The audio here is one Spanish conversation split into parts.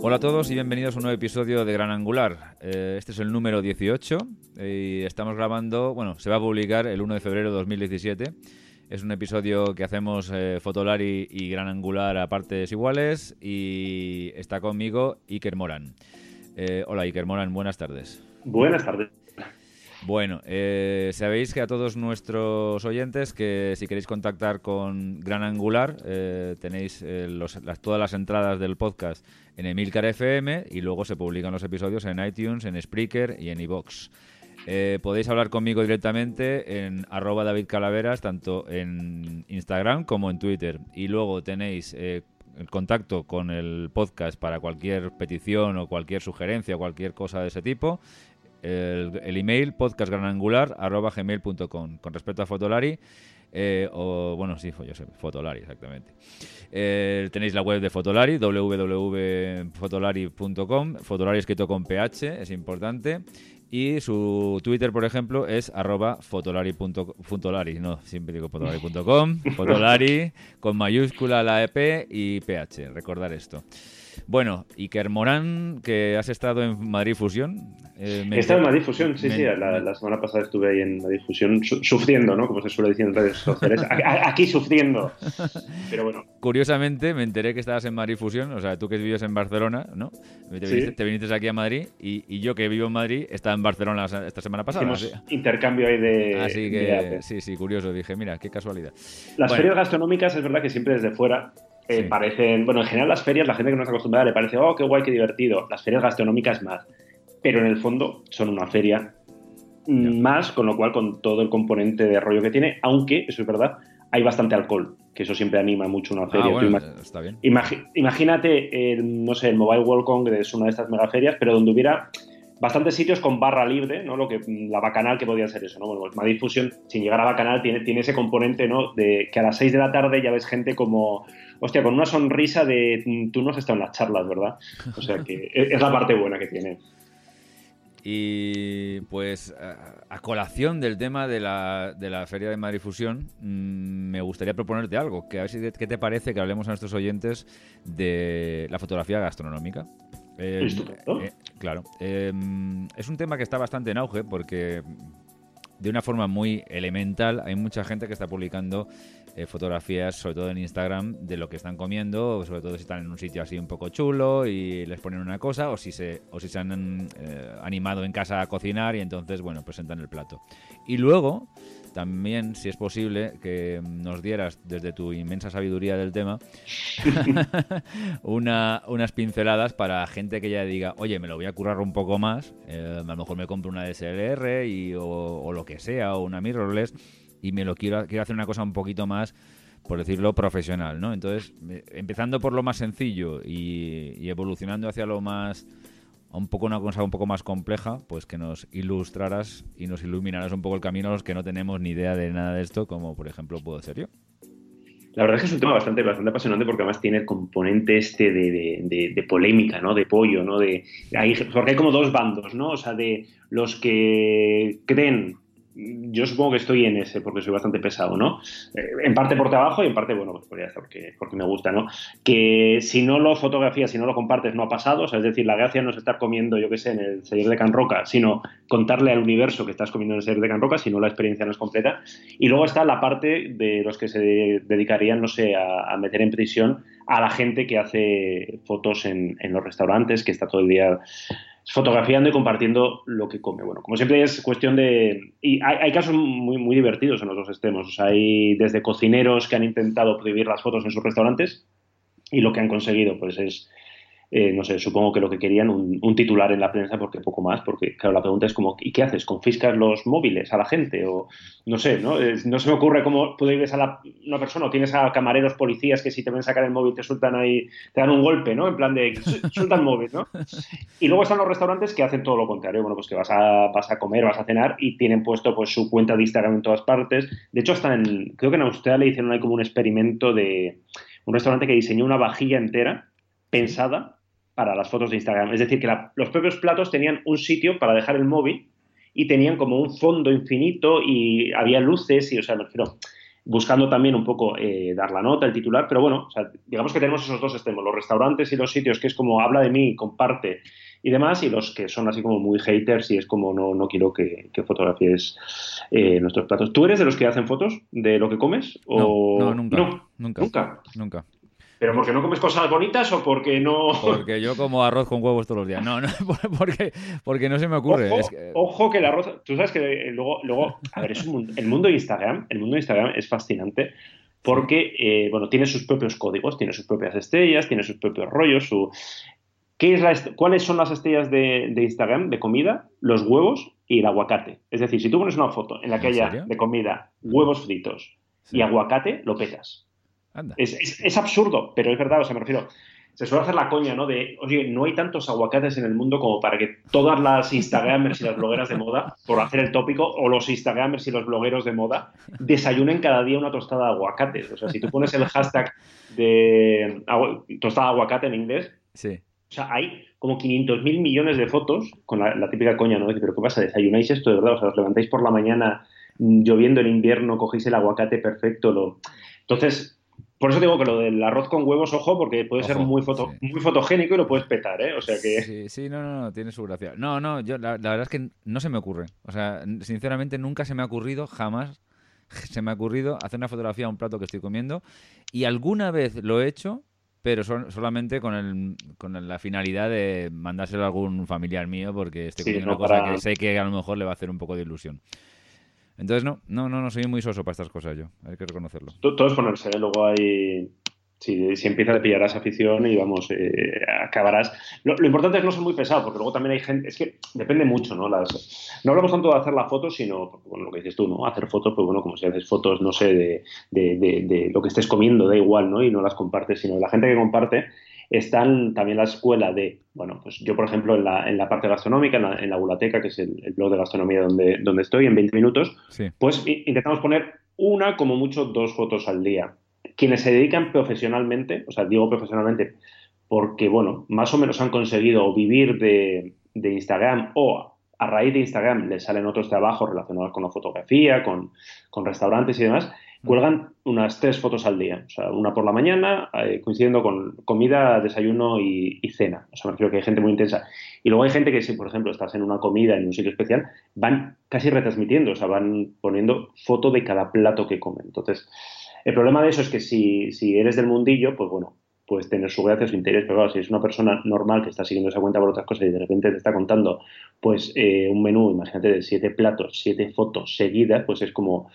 Hola a todos y bienvenidos a un nuevo episodio de Gran Angular. Eh, este es el número 18 y estamos grabando, bueno, se va a publicar el 1 de febrero de 2017. Es un episodio que hacemos eh, Fotolari y Gran Angular a partes iguales y está conmigo Iker Moran. Eh, hola Iker Moran, buenas tardes. Buenas tardes. Bueno, eh, sabéis que a todos nuestros oyentes que si queréis contactar con Gran Angular eh, tenéis eh, todas las entradas del podcast en Emilcar FM y luego se publican los episodios en iTunes, en Spreaker y en iVoox. Eh, podéis hablar conmigo directamente en arroba David Calaveras, tanto en Instagram como en Twitter. Y luego tenéis el contacto con el podcast para cualquier petición o cualquier sugerencia cualquier cosa de ese tipo. El, el email podcastgranangular.gmail.com Con respecto a Fotolari, eh, o bueno, sí, yo sé, Fotolari, exactamente. Eh, tenéis la web de Fotolari, www.fotolari.com, Fotolari escrito con PH, es importante. Y su Twitter, por ejemplo, es arroba fotolari. no, siempre digo fotolari.com, fotolari con mayúscula la EP y PH, recordar esto. Bueno, Iker Morán, que has estado en Madrid Fusión. eh, me He estado en Madrid Fusión, sí, me- sí. La, la semana pasada estuve ahí en Madrid Fusión su- sufriendo, ¿no? Como se suele decir en redes sociales. Aquí sufriendo. Pero bueno, Curiosamente, me enteré que estabas en Madrid Fusión, o sea, tú que vives en Barcelona, ¿no? Te Sí. viniste, te viniste aquí a Madrid y, y yo que vivo en Madrid estaba en Barcelona esta semana pasada. hicimos Así, intercambio ahí de. así que, sí, sí, curioso. Dije, mira, qué casualidad. Las Bueno. ferias gastronómicas es verdad que siempre desde fuera eh, Sí. parecen. Bueno, en general las ferias, la gente que no está acostumbrada le parece, oh, qué guay, qué divertido. Las ferias gastronómicas más. Pero en el fondo son una feria más, con lo cual con todo el componente de rollo que tiene, aunque, eso es verdad, hay bastante alcohol, que eso siempre anima mucho una feria. Ah, bueno, imag- está bien. Imagínate, el, no sé, el Mobile World Congress, una de estas megaferias, pero donde hubiera bastantes sitios con barra libre, ¿no? Lo que, la bacanal que podía ser eso, ¿no? Bueno, pues Madrid Fusion, sin llegar a bacanal, tiene, tiene ese componente, ¿no? De que a las 6 de la tarde ya ves gente como, hostia, con una sonrisa de "Mm, tú no has estado en las charlas, ¿verdad? O sea que es la parte buena que tiene. Y pues a, a colación del tema de la, de la Feria de Madrid Fusión, mm, me gustaría proponerte algo, que a ver si qué te parece que hablemos a nuestros oyentes de la fotografía gastronómica. Eh, eh, claro, eh, es un tema que está bastante en auge porque de una forma muy elemental hay mucha gente que está publicando fotografías, sobre todo en Instagram, de lo que están comiendo, sobre todo si están en un sitio así un poco chulo y les ponen una cosa, o si se, o si se han animado en casa a cocinar y entonces, bueno, presentan el plato. Y luego, también, si es posible, que nos dieras desde tu inmensa sabiduría del tema una, unas pinceladas para gente que ya diga, oye, me lo voy a currar un poco más, eh, a lo mejor me compro una DSLR y, o, o lo que sea, o una mirrorless, y me lo quiero, quiero hacer una cosa un poquito más, por decirlo, profesional, ¿no? Entonces, eh, empezando por lo más sencillo y, y evolucionando hacia lo más un poco una cosa un poco más compleja, pues que nos ilustraras y nos iluminaras un poco el camino a los que no tenemos ni idea de nada de esto, como por ejemplo puedo ser yo. La verdad es que es un tema bastante, bastante apasionante porque además tiene componente este de, de- de- de polémica, ¿no? De pollo, ¿no? De, hay- porque hay como dos bandos, ¿no? O sea, de los que creen, yo supongo que estoy en ese porque soy bastante pesado, ¿no? Eh, en parte por trabajo y en parte, bueno, pues por ya porque, porque me gusta, ¿no? Que si no lo fotografías, si no lo compartes, no ha pasado. O sea, es decir, la gracia no es estar comiendo, yo qué sé, en el celler de Can Roca, sino contarle al universo que estás comiendo en el celler de Can Roca, si no la experiencia no es completa. Y luego está la parte de los que se dedicarían, no sé, a, meter en prisión a la gente que hace fotos en los restaurantes, que está todo el día fotografiando y compartiendo lo que come. Bueno, como siempre es cuestión de... Y hay, hay casos muy, muy divertidos en los dos extremos. O sea, hay desde cocineros que han intentado prohibir las fotos en sus restaurantes y lo que han conseguido pues es eh, no sé, supongo que lo que querían, un, un, titular en la prensa, porque poco más, porque claro, la pregunta es como, ¿y qué haces? ¿Confiscas los móviles a la gente? O no sé, ¿no? Eh, no se me ocurre cómo prohíbes a la, una persona o tienes a camareros, policías que si te ven sacar el móvil te sueltan ahí, te dan un golpe, ¿no? En plan de, suelta el móvil, ¿no? Y luego están los restaurantes que hacen todo lo contrario, bueno, pues que vas a, vas a comer, vas a cenar y tienen puesto pues su cuenta de Instagram en todas partes. De hecho, hasta en, creo que en Australia hicieron ahí como un experimento de un restaurante que diseñó una vajilla entera pensada para las fotos de Instagram. Es decir, que la, los propios platos tenían un sitio para dejar el móvil y tenían como un fondo infinito y había luces y, o sea, me refiero, buscando también un poco eh, dar la nota, el titular, pero bueno, digamos que tenemos esos dos extremos, los restaurantes y los sitios que es como habla de mí, comparte y demás, y los que son así como muy haters y es como no, no quiero que, que fotografíes eh, nuestros platos. ¿Tú eres de los que hacen fotos de lo que comes? O... No, nunca, nunca. Nunca. Nunca. ¿Pero porque no comes cosas bonitas o porque no...? Porque yo como arroz con huevos todos los días. No, no, porque, porque no se me ocurre. Ojo, que... el arroz... Tú sabes que luego... luego a ver, es un el mundo de Instagram, el mundo de Instagram es fascinante porque, eh, bueno, tiene sus propios códigos, tiene sus propias estrellas, tiene sus propios rollos, su... ¿Qué es la ¿Cuáles son las estrellas de, Instagram de comida? Los huevos y el aguacate. Es decir, si tú pones una foto en la que haya de comida huevos fritos y aguacate, lo petas. Es, absurdo, pero es verdad, o sea, me refiero. Se suele hacer la coña, ¿no? De, oye, no hay tantos aguacates en el mundo como para que todas las Instagramers y las blogueras de moda, por hacer el tópico, o los Instagramers y los blogueros de moda, desayunen cada día una tostada de aguacates. O sea, si tú pones el hashtag de tostada de aguacate en inglés, sí. o sea, hay como 500 mil millones de fotos con la, típica coña, ¿no? De, pero ¿qué pasa? ¿Desayunáis esto de verdad? O sea, os levantáis por la mañana lloviendo en invierno, cogéis el aguacate perfecto. Lo... Entonces, por eso digo que lo del arroz con huevos, ojo, porque puede ser muy, foto, muy fotogénico y lo puedes petar, ¿eh? O sea que... Sí, sí, no, no, no, tiene su gracia. No, no, yo la, verdad es que no se me ocurre. O sea, sinceramente nunca se me ha ocurrido, jamás se me ha ocurrido hacer una fotografía a un plato que estoy comiendo. Y alguna vez lo he hecho, pero solamente con, el, con la finalidad de mandárselo a algún familiar mío porque estoy comiendo una cosa que sé que a lo mejor le va a hacer un poco de ilusión. Entonces, no, no, no, no soy muy soso para estas cosas yo, hay que reconocerlo. Todo es ponerse, ¿eh? luego hay... Si, si empiezas a pillar esa afición y vamos, eh, acabarás. Lo, importante es no ser muy pesado, porque luego también hay gente, es que depende mucho, ¿no? Las, no hablamos tanto de hacer la foto, sino, bueno, lo que dices tú, ¿no? Hacer fotos, pues bueno, como si haces fotos, no sé, de, de, de, de lo que estés comiendo, da igual, ¿no? Y no las compartes, sino la gente que comparte están también la escuela de, bueno, pues yo por ejemplo en la, en la parte gastronómica, en la, en Bulateca, que es el, blog de gastronomía donde, donde estoy, en 20 minutos, pues intentamos poner una, como mucho, dos fotos al día. Quienes se dedican profesionalmente, o sea, digo profesionalmente, porque, bueno, más o menos han conseguido vivir de, de Instagram o a raíz de Instagram les salen otros trabajos relacionados con la fotografía, con, con restaurantes y demás, cuelgan unas tres fotos al día, una por la mañana, eh, coincidiendo con comida, desayuno y, cena. O sea, me refiero que hay gente muy intensa. Y luego hay gente que, si por ejemplo estás en una comida en un sitio especial, van casi retransmitiendo, o sea, van poniendo foto de cada plato que comen. Entonces, el problema de eso es que si, si eres del mundillo, pues bueno, puedes tener su gracia, su interés, pero claro, si es una persona normal que está siguiendo esa cuenta por otras cosas y de repente te está contando, pues, eh, un menú, imagínate, de siete platos, siete fotos seguidas, pues es como,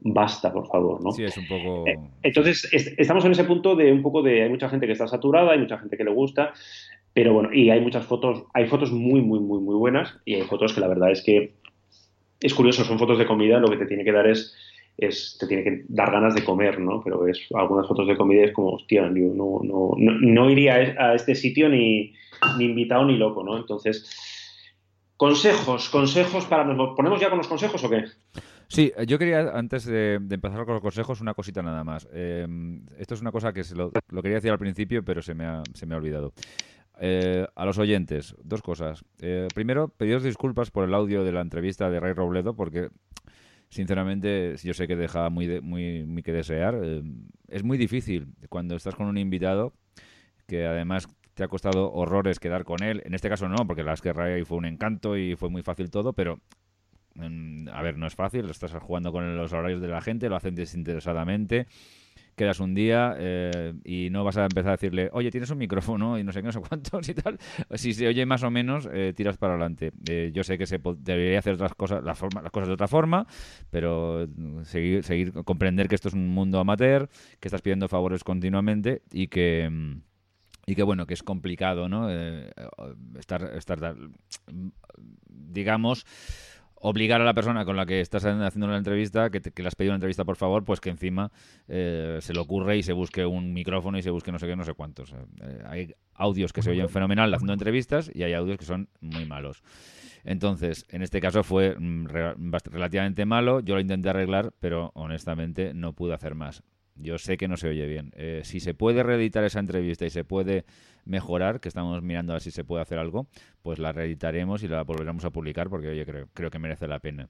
basta, por favor, ¿no? Sí, es un poco... Eh, entonces, estamos en ese punto de un poco de, hay mucha gente que está saturada, hay mucha gente que le gusta, pero bueno, y hay muchas fotos, hay fotos muy, muy, muy, muy buenas y hay fotos que la verdad es que es curioso, son fotos de comida, lo que te tiene que dar es, es te tiene que dar ganas de comer, ¿no? Pero es algunas fotos de comida es como, hostia, yo no, no, no, iría a este sitio ni, ni invitado ni loco, ¿no? Entonces, consejos, consejos para... ¿Nos ponemos ya con los consejos o qué? Sí, yo quería, antes de, empezar con los consejos, una cosita nada más. Em, esto es una cosa que se lo, quería decir al principio, pero se me ha, se me ha olvidado. Eh, a los oyentes, dos cosas. Eh, primero, pediros disculpas por el audio de la entrevista de Ray Robledo, porque sinceramente yo sé que deja muy, muy, muy que desear. Es muy difícil cuando estás con un invitado que además te ha costado horrores quedar con él. En este caso no, porque la que Ray fue un encanto y fue muy fácil todo, pero a ver, no es fácil, estás jugando con los horarios de la gente, lo hacen desinteresadamente. Quedas un día eh, y no vas a empezar a decirle, oye, tienes un micrófono y no sé qué, no sé cuántos y tal. Si se oye más o menos, eh, tiras para adelante. Eh, yo sé que se debería hacer otras cosas, las, las cosas de otra forma, pero seguir, seguir, comprender que esto es un mundo amateur, que estás pidiendo favores continuamente y que mm, y que bueno, que es complicado, ¿no? estar, estar, digamos, obligar a la persona con la que estás haciendo la entrevista, que, le has pedido una entrevista por favor, pues que encima eh, se le ocurre y se busque un micrófono y se busque no sé qué, no sé cuántos. Eh, hay audios que se oyen fenomenal haciendo entrevistas y hay audios que son muy malos. Entonces, en este caso fue mm, relativamente malo, yo lo intenté arreglar, pero honestamente no pude hacer más. Yo sé que no se oye bien. Eh, si se puede reeditar esa entrevista y se puede mejorar, que estamos mirando a ver si se puede hacer algo, pues la reeditaremos y la volveremos a publicar porque oye, creo, creo que merece la pena.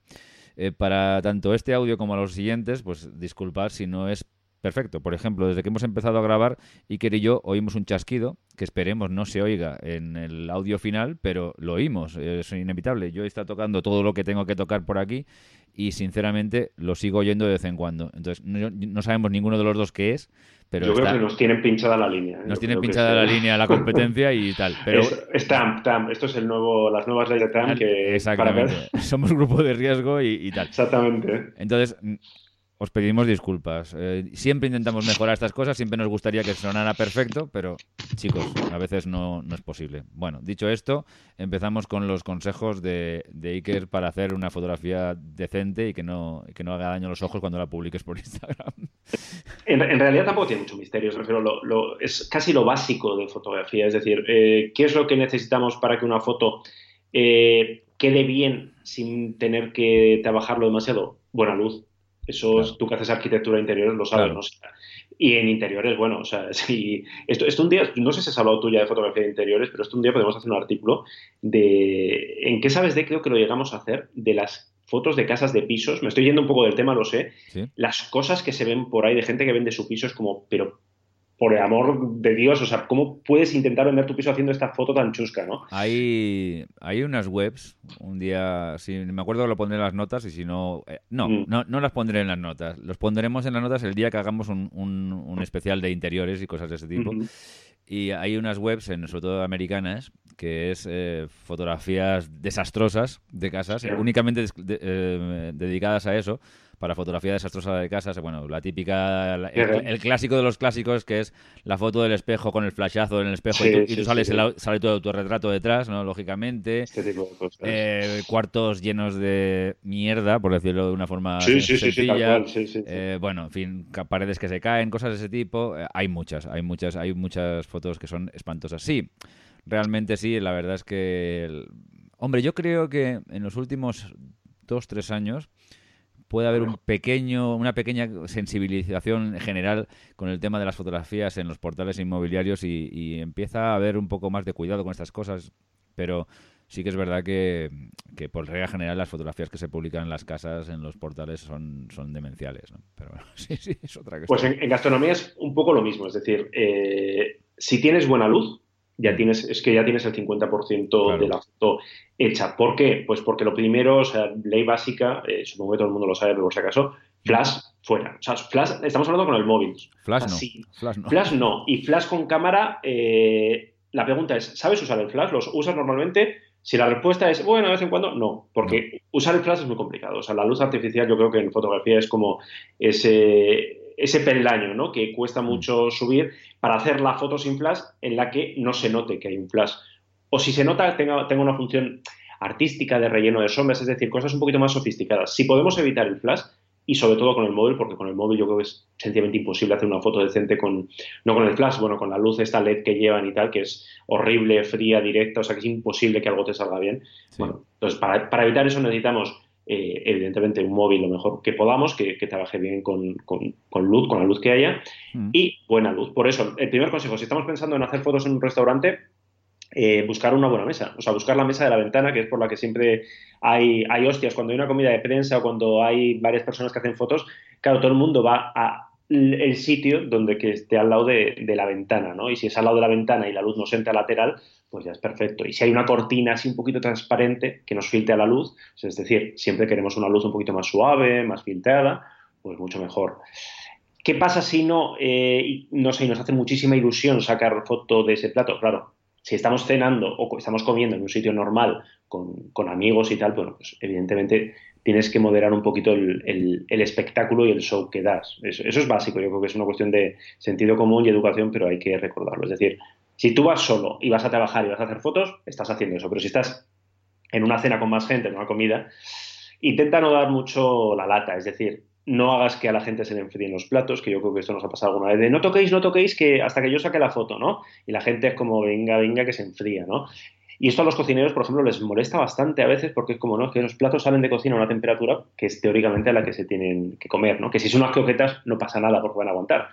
Eh, para tanto este audio como los siguientes, pues disculpad si no es perfecto. Por ejemplo, desde que hemos empezado a grabar, Iker y yo oímos un chasquido que esperemos no se oiga en el audio final, pero lo oímos, es inevitable. Yo está tocando todo lo que tengo que tocar por aquí y sinceramente lo sigo oyendo de vez en cuando. Entonces, no, sabemos ninguno de los dos qué es. Pero Yo creo que nos tienen pinchada la línea. ¿eh? Nos tienen pinchada la línea la competencia y tal. Pero... Es, TAM, TAM. Esto es el nuevo, las nuevas leyes de TAM que... Exactamente. Somos grupo de riesgo y, y tal. Exactamente. Entonces, os pedimos disculpas. Eh, siempre intentamos mejorar estas cosas, siempre nos gustaría que sonara perfecto, pero chicos, a veces no, es posible. Bueno, dicho esto, empezamos con los consejos de, de, Iker para hacer una fotografía decente y que no, que no haga daño a los ojos cuando la publiques por Instagram. En, realidad tampoco tiene mucho misterio, lo, es casi lo básico de fotografía, es decir, eh, ¿qué es lo que necesitamos para que una foto eh, quede bien sin tener que trabajarlo demasiado? Buena luz eso es, tú que haces arquitectura de interiores lo sabes, ¿no? y en interiores, bueno, o sea, si esto, esto un día, no sé si has hablado tú ya de fotografía de interiores, pero esto un día podemos hacer un artículo de, ¿en qué sabes de? Creo que lo llegamos a hacer, de las fotos de casas de pisos, me estoy yendo un poco del tema, lo sé, las cosas que se ven por ahí de gente que vende su piso es como, pero por el amor de Dios, o sea, ¿cómo puedes intentar vender tu piso haciendo esta foto tan chusca, no? Hay, hay unas webs, un día, si me acuerdo lo pondré en las notas y si no, eh, no, mm. no, no las pondré en las notas, los pondremos en las notas el día que hagamos un, un, especial de interiores y cosas de ese tipo. Y hay unas webs, sobre todo americanas, que es eh, fotografías desastrosas de casas, únicamente eh, dedicadas a eso para fotografía desastrosa de casas. Bueno, la típica, el, clásico de los clásicos que es la foto del espejo con el flashazo en el espejo y tú, sales sale todo tu retrato detrás, ¿no? Lógicamente. Este eh, cuartos llenos de mierda, por decirlo de una forma sencilla. Eh, bueno, en fin, paredes que se caen, cosas de ese tipo. Eh, hay muchas, hay muchas, hay muchas fotos que son espantosas. Sí, realmente sí, la verdad es que... Hombre, yo creo que en los últimos dos, tres años puede haber un pequeño, una pequeña sensibilización general con el tema de las fotografías en los portales inmobiliarios y, empieza a haber un poco más de cuidado con estas cosas, pero sí que es verdad que, por regla general las fotografías que se publican en las casas, en los portales, son, son demenciales. Pero sí, sí, es otra cosa. Pues en, gastronomía es un poco lo mismo, es decir, eh, si tienes buena luz, ya tienes, es que ya tienes el 50% de la foto hecha. ¿Por qué? Pues porque lo primero, o sea, ley básica, eh, supongo que todo el mundo lo sabe, pero por si acaso, flash fuera. O sea, flash, estamos hablando con el móvil. Flash no. Flash no. Flash no. Y flash con cámara, eh, la pregunta es, ¿sabes usar el flash? ¿Los usas normalmente? Si la respuesta es, bueno, de vez en cuando, no, porque usar el flash es muy complicado. O sea, la luz artificial yo creo que en fotografía es como ese ese peldaño ¿no? que cuesta mm. mucho subir para hacer la foto sin flash en la que no se note que hay un flash. O si se nota, tenga, tenga una función artística de relleno de sombras, es decir, cosas un poquito más sofisticadas. Si podemos evitar el flash, y sobre todo con el móvil, porque con el móvil yo creo que es sencillamente imposible hacer una foto decente con, no con el flash, bueno, con la luz esta LED que llevan y tal, que es horrible, fría, directa, o sea que es imposible que algo te salga bien. Bueno, entonces para, para evitar eso necesitamos eh, evidentemente un móvil lo mejor que podamos, que, trabaje bien con, luz, con la luz que haya, mm. y buena luz. Por eso, el primer consejo, si estamos pensando en hacer fotos en un restaurante, eh, buscar una buena mesa, o sea, buscar la mesa de la ventana, que es por la que siempre hay, hay hostias, cuando hay una comida de prensa o cuando hay varias personas que hacen fotos, claro, todo el mundo va a el sitio donde que esté al lado de, de, la ventana, ¿no? Y si es al lado de la ventana y la luz nos entra lateral, pues ya es perfecto. Y si hay una cortina así un poquito transparente que nos filtre la luz, es decir, siempre queremos una luz un poquito más suave, más filtrada, pues mucho mejor. ¿Qué pasa si no, eh, no sé, nos hace muchísima ilusión sacar foto de ese plato? Claro, si estamos cenando o estamos comiendo en un sitio normal con, amigos y tal, bueno, pues evidentemente tienes que moderar un poquito el, espectáculo y el show que das. Eso, es básico, yo creo que es una cuestión de sentido común y educación, pero hay que recordarlo. Es decir, si tú vas solo y vas a trabajar y vas a hacer fotos, estás haciendo eso. Pero si estás en una cena con más gente, en una comida, intenta no dar mucho la lata. Es decir, no hagas que a la gente se le enfríen los platos, que yo creo que esto nos ha pasado alguna vez, de no toquéis, no toquéis, que hasta que yo saque la foto, ¿no? Y la gente es como, venga, venga, que se enfría, ¿no? Y esto a los cocineros, por ejemplo, les molesta bastante a veces porque es como, ¿no? Que los platos salen de cocina a una temperatura que es teóricamente a la que se tienen que comer, ¿no? Que si son unas croquetas no pasa nada porque van a aguantar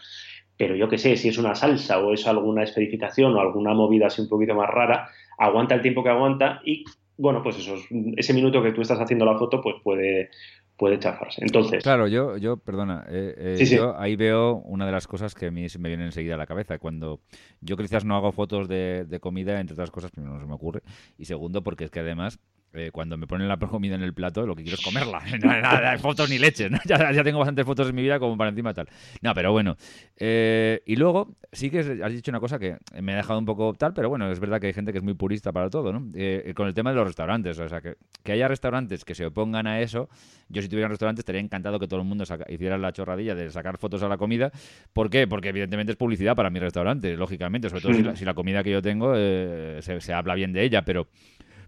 pero yo qué sé, si es una salsa o es alguna esferificación o alguna movida así un poquito más rara, aguanta el tiempo que aguanta y, bueno, pues eso, ese minuto que tú estás haciendo la foto, pues puede, puede chafarse. Entonces. Claro, yo, yo perdona, eh, eh, yo ahí veo una de las cosas que a mí se me viene enseguida a la cabeza. Cuando yo quizás no hago fotos de, de comida, entre otras cosas, primero no se me ocurre, y segundo, porque es que además eh, cuando me ponen la comida en el plato, lo que quiero es comerla. Nada fotos ni leches, ¿no? ya, ya, tengo bastantes fotos en mi vida como para encima tal. No, pero bueno. Eh, y luego, sí que has dicho una cosa que me ha dejado un poco tal, pero bueno, es verdad que hay gente que es muy purista para todo, ¿no? Eh, con el tema de los restaurantes, o sea, que, que, haya restaurantes que se opongan a eso. Yo si tuviera un restaurante estaría encantado que todo el mundo hiciera la chorradilla de sacar fotos a la comida. ¿Por qué? Porque evidentemente es publicidad para mi restaurante, lógicamente, sobre todo si, la, si, la, comida que yo tengo se, se habla bien de ella, pero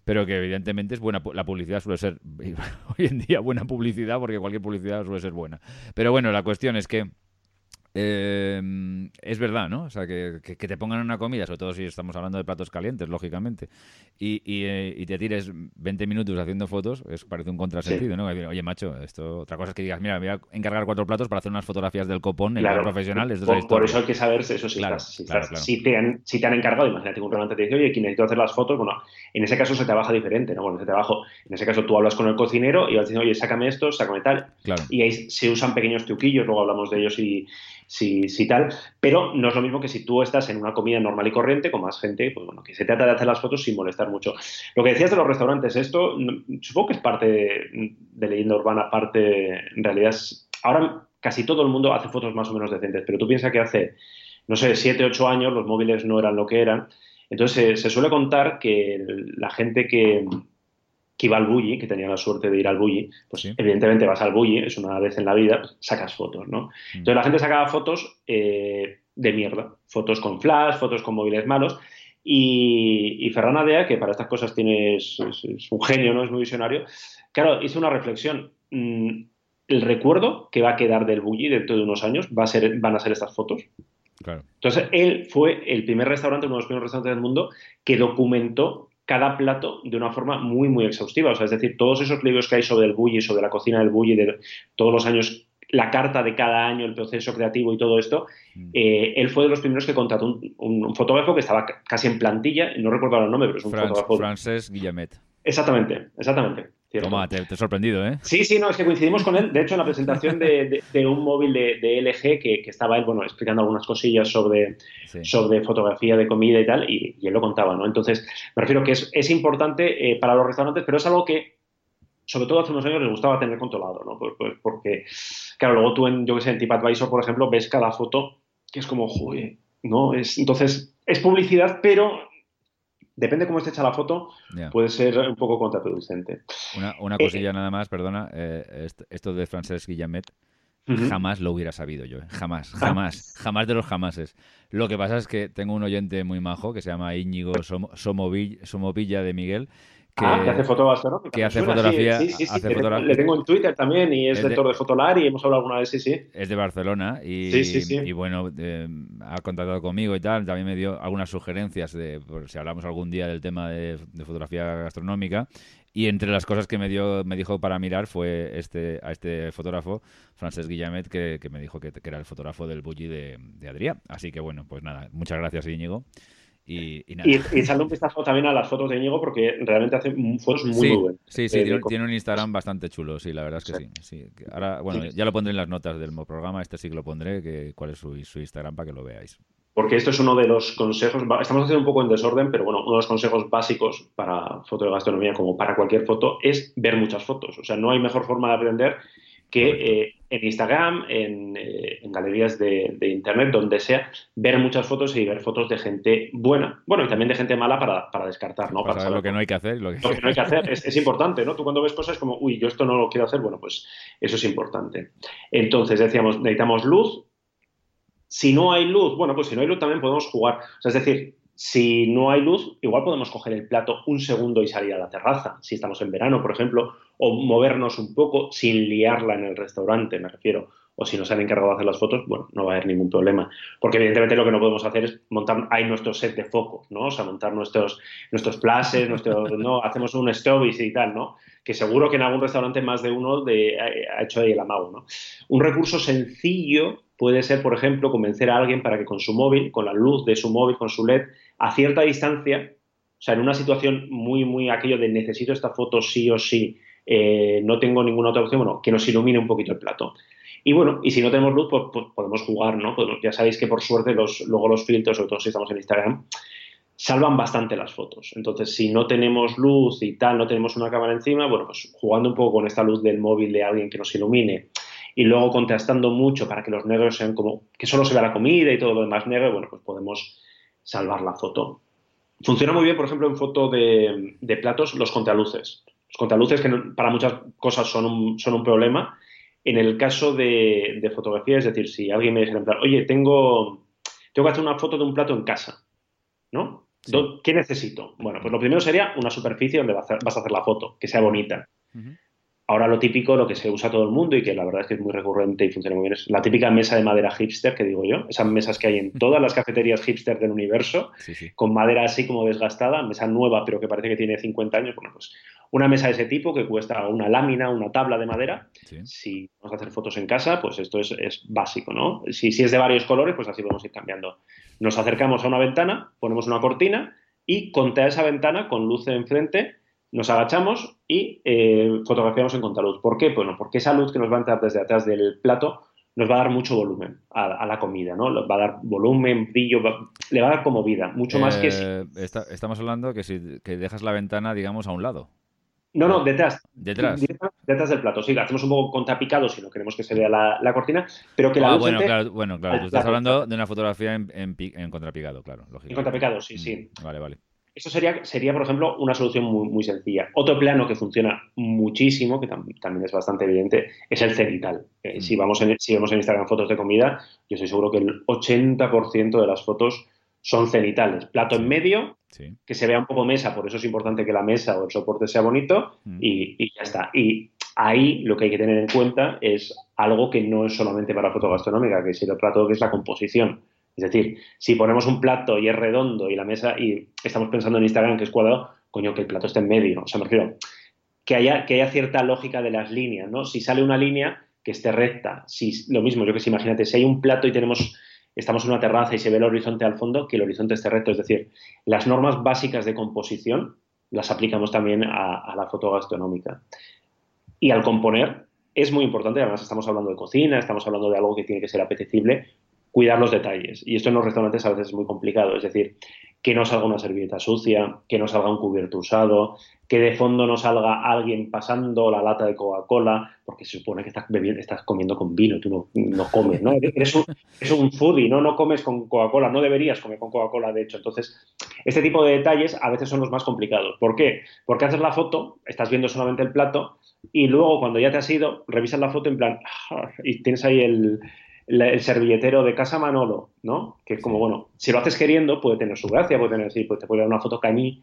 pero que evidentemente es buena la publicidad suele ser hoy en día buena publicidad porque cualquier publicidad suele ser buena. Pero bueno, la cuestión es que eh, es verdad, ¿no? O sea, que, que, te pongan una comida, sobre todo si estamos hablando de platos calientes, lógicamente, y, y, eh, y te tires 20 minutos haciendo fotos, es parece un contrasentido, ¿no? Oye, macho, esto, otra cosa es que digas, mira, voy a encargar cuatro platos para hacer unas fotografías del copón en claro, profesional. por, por, eso hay que saber eso, si, claro, estás, si, claro, estás, si, te han, si te han encargado, imagínate que un restaurante te dice, oye, aquí necesito hacer las fotos, bueno, en ese caso se trabaja diferente, ¿no? Bueno, ese trabajo, en ese caso tú hablas con el cocinero y vas diciendo, oye, sácame esto, sácame tal, y ahí se usan pequeños truquillos, luego hablamos de ellos y si, si, tal, pero no es lo mismo que si tú estás en una comida normal y corriente con más gente, pues bueno, que se trata de hacer las fotos sin molestar mucho. Lo que decías de los restaurantes, esto supongo que es parte de, de leyenda urbana, parte, en realidad, es, ahora casi todo el mundo hace fotos más o menos decentes, pero tú piensas que hace, no sé, 7, 8 años los móviles no eran lo que eran, entonces se suele contar que la gente que, que iba al bully, que tenía la suerte de ir al bully, pues sí. evidentemente vas al bully, es una vez en la vida, sacas fotos, ¿no? Mm. Entonces la gente sacaba fotos eh, de mierda, fotos con flash, fotos con móviles malos, y, y Ferran Adea, que para estas cosas tiene, es, es, es, un genio, ¿no? Es muy visionario, claro, hizo una reflexión. Mm, el recuerdo que va a quedar del bully dentro de unos años va a ser, van a ser estas fotos. Claro. Entonces, él fue el primer restaurante, uno de los primeros restaurantes del mundo, que documentó cada plato de una forma muy, muy exhaustiva. O sea, es decir, todos esos libros que hay sobre el bully, sobre la cocina del bully, de todos los años, la carta de cada año, el proceso creativo y todo esto, mm. eh, él fue de los primeros que contrató un, un, un, fotógrafo que estaba casi en plantilla, no recuerdo el nombre, pero es un Franz, fotógrafo. Frances Guillamet. Exactamente, exactamente. Toma, te, te, he sorprendido, ¿eh? Sí, sí, no, es que coincidimos con él. De hecho, en la presentación de, de, de un móvil de, de LG que, que, estaba él, bueno, explicando algunas cosillas sobre, sí. sobre fotografía de comida y tal, y, y, él lo contaba, ¿no? Entonces, me refiero que es, es importante eh, para los restaurantes, pero es algo que, sobre todo hace unos años, les gustaba tener controlado, ¿no? Pues, pues porque, claro, luego tú en, yo que sé, en TripAdvisor, por ejemplo, ves cada foto que es como, joder, ¿no? Es, entonces, es publicidad, pero depende cómo esté hecha la foto, yeah. puede ser un poco contraproducente. Una, una cosilla eh, nada más, perdona, eh, esto de Francesc Guillamet, uh -huh. jamás lo hubiera sabido yo, ¿eh? jamás, jamás, jamás de los jamases. Lo que pasa es que tengo un oyente muy majo que se llama Íñigo Som Somovilla, Somovilla de Miguel, que, ah, que hace foto. Que hace fotografía. Sí, sí, sí, hace fotografía. Le tengo en Twitter también y es, es lector de, de Fotolar y hemos hablado alguna vez, sí, sí. Es de Barcelona y, y bueno, eh, ha contactado conmigo y tal. También me dio algunas sugerencias de por si hablamos algún día del tema de, de fotografía gastronómica. Y entre las cosas que me dio me dijo para mirar fue este a este fotógrafo, Francesc Guillamet, que, que me dijo que, que, era el fotógrafo del bully de, de Adrià. Así que bueno, pues nada, muchas gracias Íñigo. Y, y, y, y echarle un vistazo también a las fotos de Íñigo porque realmente hace fotos muy, sí, muy buenas. Sí, sí, eh, tiene, tiene, un Instagram bastante chulo, sí, la verdad es que sí. sí. sí. Ahora, bueno, ya lo pondré en las notas del programa, este sí que lo pondré, que, cuál es su, su Instagram para que lo veáis. Porque esto es uno de los consejos, estamos haciendo un poco en desorden, pero bueno, uno de los consejos básicos para foto de gastronomía, como para cualquier foto, es ver muchas fotos. O sea, no hay mejor forma de aprender que eh, en Instagram, en, eh, en galerías de, de, Internet, donde sea, ver muchas fotos y ver fotos de gente buena. Bueno, y también de gente mala para, para descartar, ¿no? Para, para saber lo que no hay que hacer. Lo que, lo que no hay que hacer es, es, importante, ¿no? Tú cuando ves cosas como, uy, yo esto no lo quiero hacer, bueno, pues eso es importante. Entonces, decíamos, necesitamos luz. Si no hay luz, bueno, pues si no hay luz también podemos jugar. O sea, es decir, si no hay luz, igual podemos coger el plato un segundo y salir a la terraza, si estamos en verano, por ejemplo, o movernos un poco sin liarla en el restaurante, me refiero. O si nos han encargado de hacer las fotos, bueno, no va a haber ningún problema. Porque evidentemente lo que no podemos hacer es montar ahí nuestro set de focos, ¿no? O sea, montar nuestros, nuestros plashes, nuestro, ¿no? Hacemos un stories y tal, ¿no? Que seguro que en algún restaurante más de uno de, ha hecho ahí el amago, ¿no? Un recurso sencillo puede ser, por ejemplo, convencer a alguien para que con su móvil, con la luz de su móvil, con su LED, a cierta distancia, o sea, en una situación muy, muy aquello de necesito esta foto sí o sí, eh, no tengo ninguna otra opción, bueno, que nos ilumine un poquito el plato. Y bueno, y si no tenemos luz, pues, pues podemos jugar, ¿no? ya sabéis que por suerte los, luego los filtros, sobre todo si estamos en Instagram, salvan bastante las fotos. Entonces, si no tenemos luz y tal, no tenemos una cámara encima, bueno, pues jugando un poco con esta luz del móvil de alguien que nos ilumine y luego contrastando mucho para que los negros sean como que solo se vea la comida y todo lo demás negro, bueno, pues podemos salvar la foto. Funciona muy bien, por ejemplo, en foto de, platos, los contraluces. Los contraluces que para muchas cosas son un, son un problema. En el caso de, fotografía, es decir, si alguien me dice, oye, tengo, tengo que hacer una foto de un plato en casa, ¿no? ¿Qué necesito? Bueno, pues lo primero sería una superficie donde vas a hacer, la foto, que sea bonita. Ahora lo típico, lo que se usa todo el mundo y que la verdad es que es muy recurrente y funciona muy bien, es la típica mesa de madera hipster que digo yo, esas mesas que hay en todas las cafeterías hipster del universo, con madera así como desgastada, mesa nueva pero que parece que tiene 50 años, bueno, pues una mesa de ese tipo que cuesta una lámina, una tabla de madera, si vamos a hacer fotos en casa, pues esto es, básico, ¿no? Si, si es de varios colores, pues así podemos ir cambiando. Nos acercamos a una ventana, ponemos una cortina y contra esa ventana con luz enfrente nos agachamos y eh, fotografiamos en contraluz. ¿Por qué? Bueno, porque esa luz que nos va a entrar desde atrás del plato nos va a dar mucho volumen a, la comida, ¿no? Va a dar volumen, brillo, le va a dar como vida, mucho más que si... Eh, estamos hablando que si dejas la ventana, digamos, a un lado. No, no, detrás. Detrás. Detrás del plato. Sí, hacemos un poco contrapicado si no queremos que se vea la, cortina, pero que la ah, bueno, claro, bueno, claro. Tú estás hablando de una fotografía en, en, contrapicado, claro. En contrapicado, sí, sí. Mm, vale, vale. Eso sería, sería, por ejemplo, una solución muy, muy sencilla. Otro plano que funciona muchísimo, que también es bastante evidente, es el cenital. Eh, mm. si, vamos en, si vemos en Instagram fotos de comida, yo estoy seguro que el 80% de las fotos son cenitales. Plato en medio, que se vea un poco mesa, por eso es importante que la mesa o el soporte sea bonito mm. y, ya está. Y ahí lo que hay que tener en cuenta es algo que no es solamente para foto gastronómica, que es el plato, que es la composición. Es decir, si ponemos un plato y es redondo y la mesa, y estamos pensando en Instagram que es cuadrado, coño, que el plato esté en medio. O sea, me refiero que haya, que haya cierta lógica de las líneas, ¿no? Si sale una línea, que esté recta. Si, lo mismo, yo que sé, imagínate, si hay un plato y tenemos, estamos en una terraza y se ve el horizonte al fondo, que el horizonte esté recto. Es decir, las normas básicas de composición las aplicamos también a, la foto gastronómica. Y al componer, es muy importante, además estamos hablando de cocina, estamos hablando de algo que tiene que ser apetecible, cuidar los detalles. Y esto en los restaurantes a veces es muy complicado. Es decir, que no salga una servilleta sucia, que no salga un cubierto usado, que de fondo no salga alguien pasando la lata de Coca-Cola, porque se supone que estás, bebiendo, estás comiendo con vino, tú no, no comes, ¿no? Eres un, un foodie, ¿no? No comes con Coca-Cola, no deberías comer con Coca-Cola, de hecho. Entonces, este tipo de detalles a veces son los más complicados. ¿Por qué? Porque haces la foto, estás viendo solamente el plato, y luego cuando ya te has ido, revisas la foto en plan, ah, y tienes ahí el, el servilletero de casa Manolo, ¿no? Que es como, bueno, si lo haces queriendo, puede tener su gracia, puede tener, sí, pues te puede dar una foto cañí,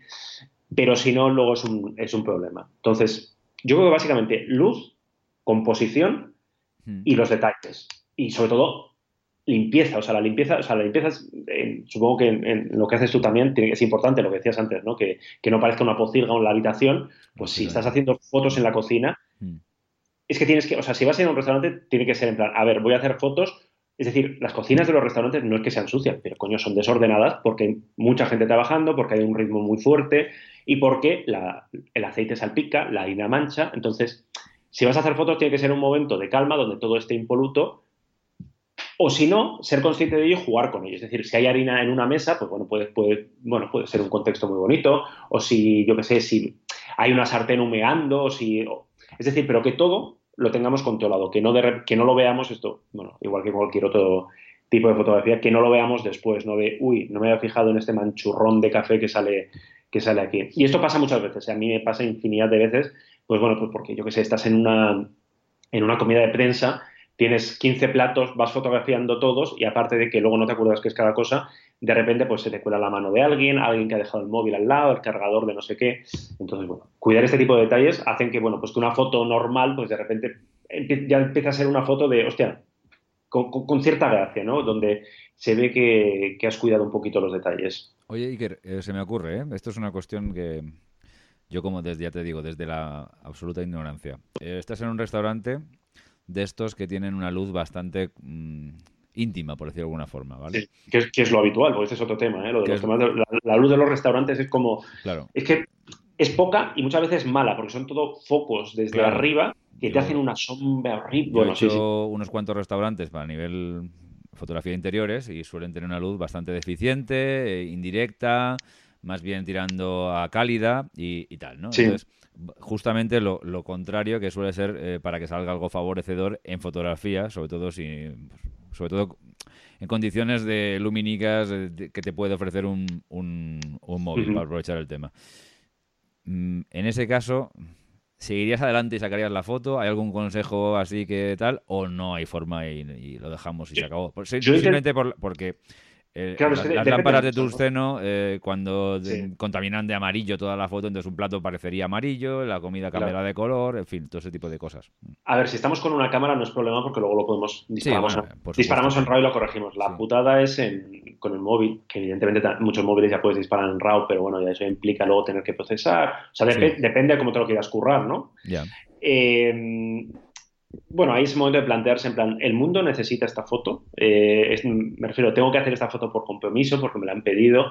pero si no, luego es un, es un problema. Entonces, yo creo que básicamente luz, composición hmm. y los detalles. Y sobre todo, limpieza. O sea, la limpieza, o sea, la limpieza supongo que en, lo que haces tú también tiene, es importante, lo que decías antes, ¿no? Que, que no parezca una pocilga en la habitación. Pues si estás haciendo fotos en la cocina, hmm es que tienes que, o sea, si vas a ir a un restaurante, tiene que ser en plan, a ver, voy a hacer fotos. Es decir, las cocinas de los restaurantes no es que sean sucias, pero coño, son desordenadas porque hay mucha gente trabajando, porque hay un ritmo muy fuerte y porque el aceite salpica, la harina mancha. Entonces, si vas a hacer fotos, tiene que ser un momento de calma donde todo esté impoluto. O si no, ser consciente de ello y jugar con ello. Es decir, si hay harina en una mesa, pues bueno, puede, bueno, puede ser un contexto muy bonito. O si, yo qué sé, si hay una sartén humeando, o si. Es decir, pero que todo lo tengamos controlado, que no, que no lo veamos esto, bueno, igual que cualquier otro tipo de fotografía, que no lo veamos después, no de, uy, no me había fijado en este manchurrón de café que sale, que sale aquí. Y esto pasa muchas veces, a mí me pasa infinidad de veces, pues bueno, pues porque yo que sé, estás en una, en una comida de prensa, tienes 15 platos, vas fotografiando todos y aparte de que luego no te acuerdas qué es cada cosa, de repente pues se te cuela la mano de alguien, alguien que ha dejado el móvil al lado, el cargador de no sé qué. Entonces, bueno, cuidar este tipo de detalles hacen que, bueno, pues que una foto normal, pues de repente ya empieza a ser una foto de, hostia, con, cierta gracia, ¿no? Donde se ve que, has cuidado un poquito los detalles. Oye, Iker, eh, se me ocurre, ¿eh? Esto es una cuestión que yo como desde, ya te digo, desde la absoluta ignorancia. Eh, estás en un restaurante de estos que tienen una luz bastante... Mm, íntima, por decirlo de alguna forma, ¿vale? Sí, que es, lo habitual, porque ese es otro tema, ¿eh? la, luz de los restaurantes es como... Claro. Es que es poca y muchas veces mala, porque son todo focos desde arriba que te hacen una sombra horrible. Bueno, he hecho unos cuantos restaurantes para nivel fotografía de interiores y suelen tener una luz bastante deficiente, eh, indirecta, más bien tirando a cálida y, tal, ¿no? Entonces, justamente lo, contrario que suele ser eh, para que salga algo favorecedor en fotografía, sobre todo si, sobre todo en condiciones de lumínicas que te puede ofrecer un, un, móvil para aprovechar el tema. Mm, en ese caso, ¿seguirías adelante y sacarías la foto? ¿Hay algún consejo así que tal? ¿O no hay forma y, lo dejamos y se acabó? simplemente porque eh, las lámparas de Tursceno, eh, cuando contaminan de amarillo toda la foto, entonces un plato parecería amarillo, la comida cambiará de color, en fin, todo ese tipo de cosas. A ver, si estamos con una cámara no es problema porque luego lo podemos disparamos, disparamos en RAW y lo corregimos. La putada es con el móvil, que evidentemente muchos móviles ya puedes disparar en RAW, pero bueno, ya eso implica luego tener que procesar. O sea, depende de cómo te lo quieras currar, ¿no? Ya. Eh, bueno, ahí es el momento de plantearse en plan, ¿el mundo necesita esta foto? Eh, me refiero, ¿tengo que hacer esta foto por compromiso, porque me la han pedido?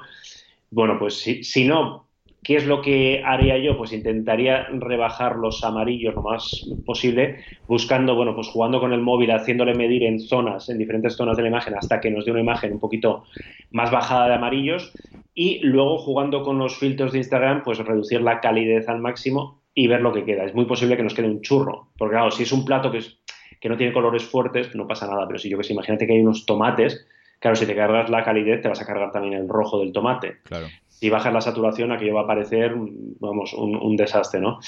Bueno, pues si, si no, ¿qué es lo que haría yo? Pues intentaría rebajar los amarillos lo más posible, buscando, bueno, pues jugando con el móvil, haciéndole medir en zonas, en diferentes zonas de la imagen, hasta que nos dé una imagen un poquito más bajada de amarillos, y luego jugando con los filtros de Instagram, pues reducir la calidez al máximo y ver lo que queda. Es muy posible que nos quede un churro, porque claro, si es un plato que, es, que no tiene colores fuertes, no pasa nada, pero si yo que sé, imagínate que hay unos tomates, claro, si te cargas la calidez, te vas a cargar también el rojo del tomate. Claro. Si bajas la saturación, aquello va a parecer, vamos, un, desastre, ¿no?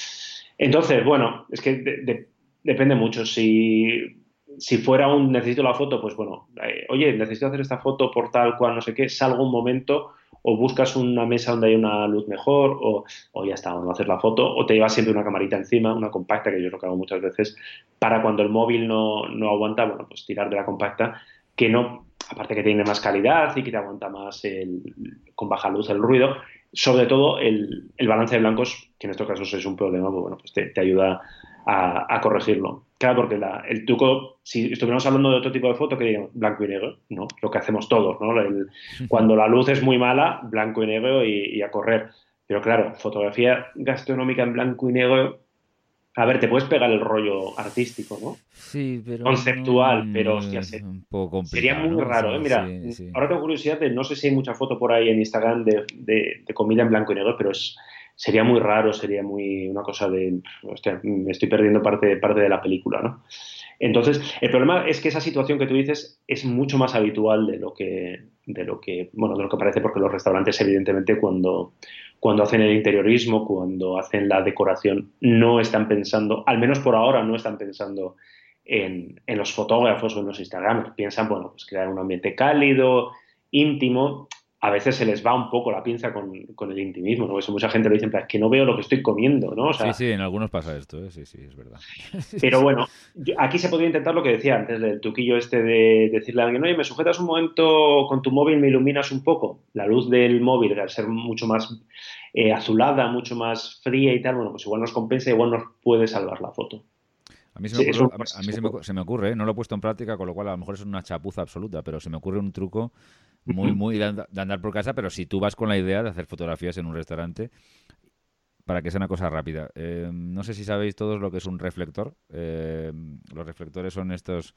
Entonces, bueno, es que depende mucho. Si, si fuera un necesito la foto, pues bueno, eh, oye, necesito hacer esta foto por tal cual, no sé qué, salgo un momento o buscas una mesa donde hay una luz mejor, o, ya está, o no haces la foto, o te llevas siempre una camarita encima, una compacta, que yo lo que hago muchas veces, para cuando el móvil no, aguanta, bueno, pues tirar de la compacta, que no, aparte que tiene más calidad y que te aguanta más el, con baja luz el ruido, sobre todo el, balance de blancos, que en estos casos es un problema, pues bueno, pues te, te ayuda a, corregirlo. Claro, porque el truco, si estuviéramos hablando de otro tipo de foto, que diríamos blanco y negro, ¿no? Lo que hacemos todos, ¿no? cuando la luz es muy mala, blanco y negro y, a correr. Pero claro, fotografía gastronómica en blanco y negro, a ver, te puedes pegar el rollo artístico, ¿no? Sí, pero. Conceptual, pero hostia, un poco sería muy raro, ¿eh? Mira, ahora tengo curiosidad de, no sé si hay mucha foto por ahí en Instagram de, de comida en blanco y negro, pero es sería muy raro, sería muy una cosa de, hostia, me estoy perdiendo parte, parte de la película, ¿no? Entonces, el problema es que esa situación que tú dices es mucho más habitual de lo que, de lo que, bueno, de lo que parece, porque los restaurantes, evidentemente, cuando, cuando hacen el interiorismo, cuando hacen la decoración, no están pensando, al menos por ahora, no están pensando en, en los fotógrafos o en los Instagram. Piensan, bueno, pues crear un ambiente cálido, íntimo, a veces se les va un poco la pinza con, el intimismo, ¿no? Eso mucha gente lo dice, en que no veo lo que estoy comiendo, ¿no? sí, sí, en algunos pasa esto, ¿eh? sí, sí, es verdad. Pero bueno, aquí se podría intentar lo que decía antes del tuquillo este de decirle a alguien, oye, me sujetas un momento con tu móvil, me iluminas un poco. La luz del móvil, al ser mucho más eh, azulada, mucho más fría y tal, bueno, pues igual nos compensa, igual nos puede salvar la foto. A mí, se me, ocurre, a mí se, me, ocurre, ¿eh? no lo he puesto en práctica, con lo cual a lo mejor es una chapuza absoluta, pero se me ocurre un truco muy, muy de, andar por casa, pero si tú vas con la idea de hacer fotografías en un restaurante, para que sea una cosa rápida. Eh, no sé si sabéis todos lo que es un reflector. Eh, los reflectores son estos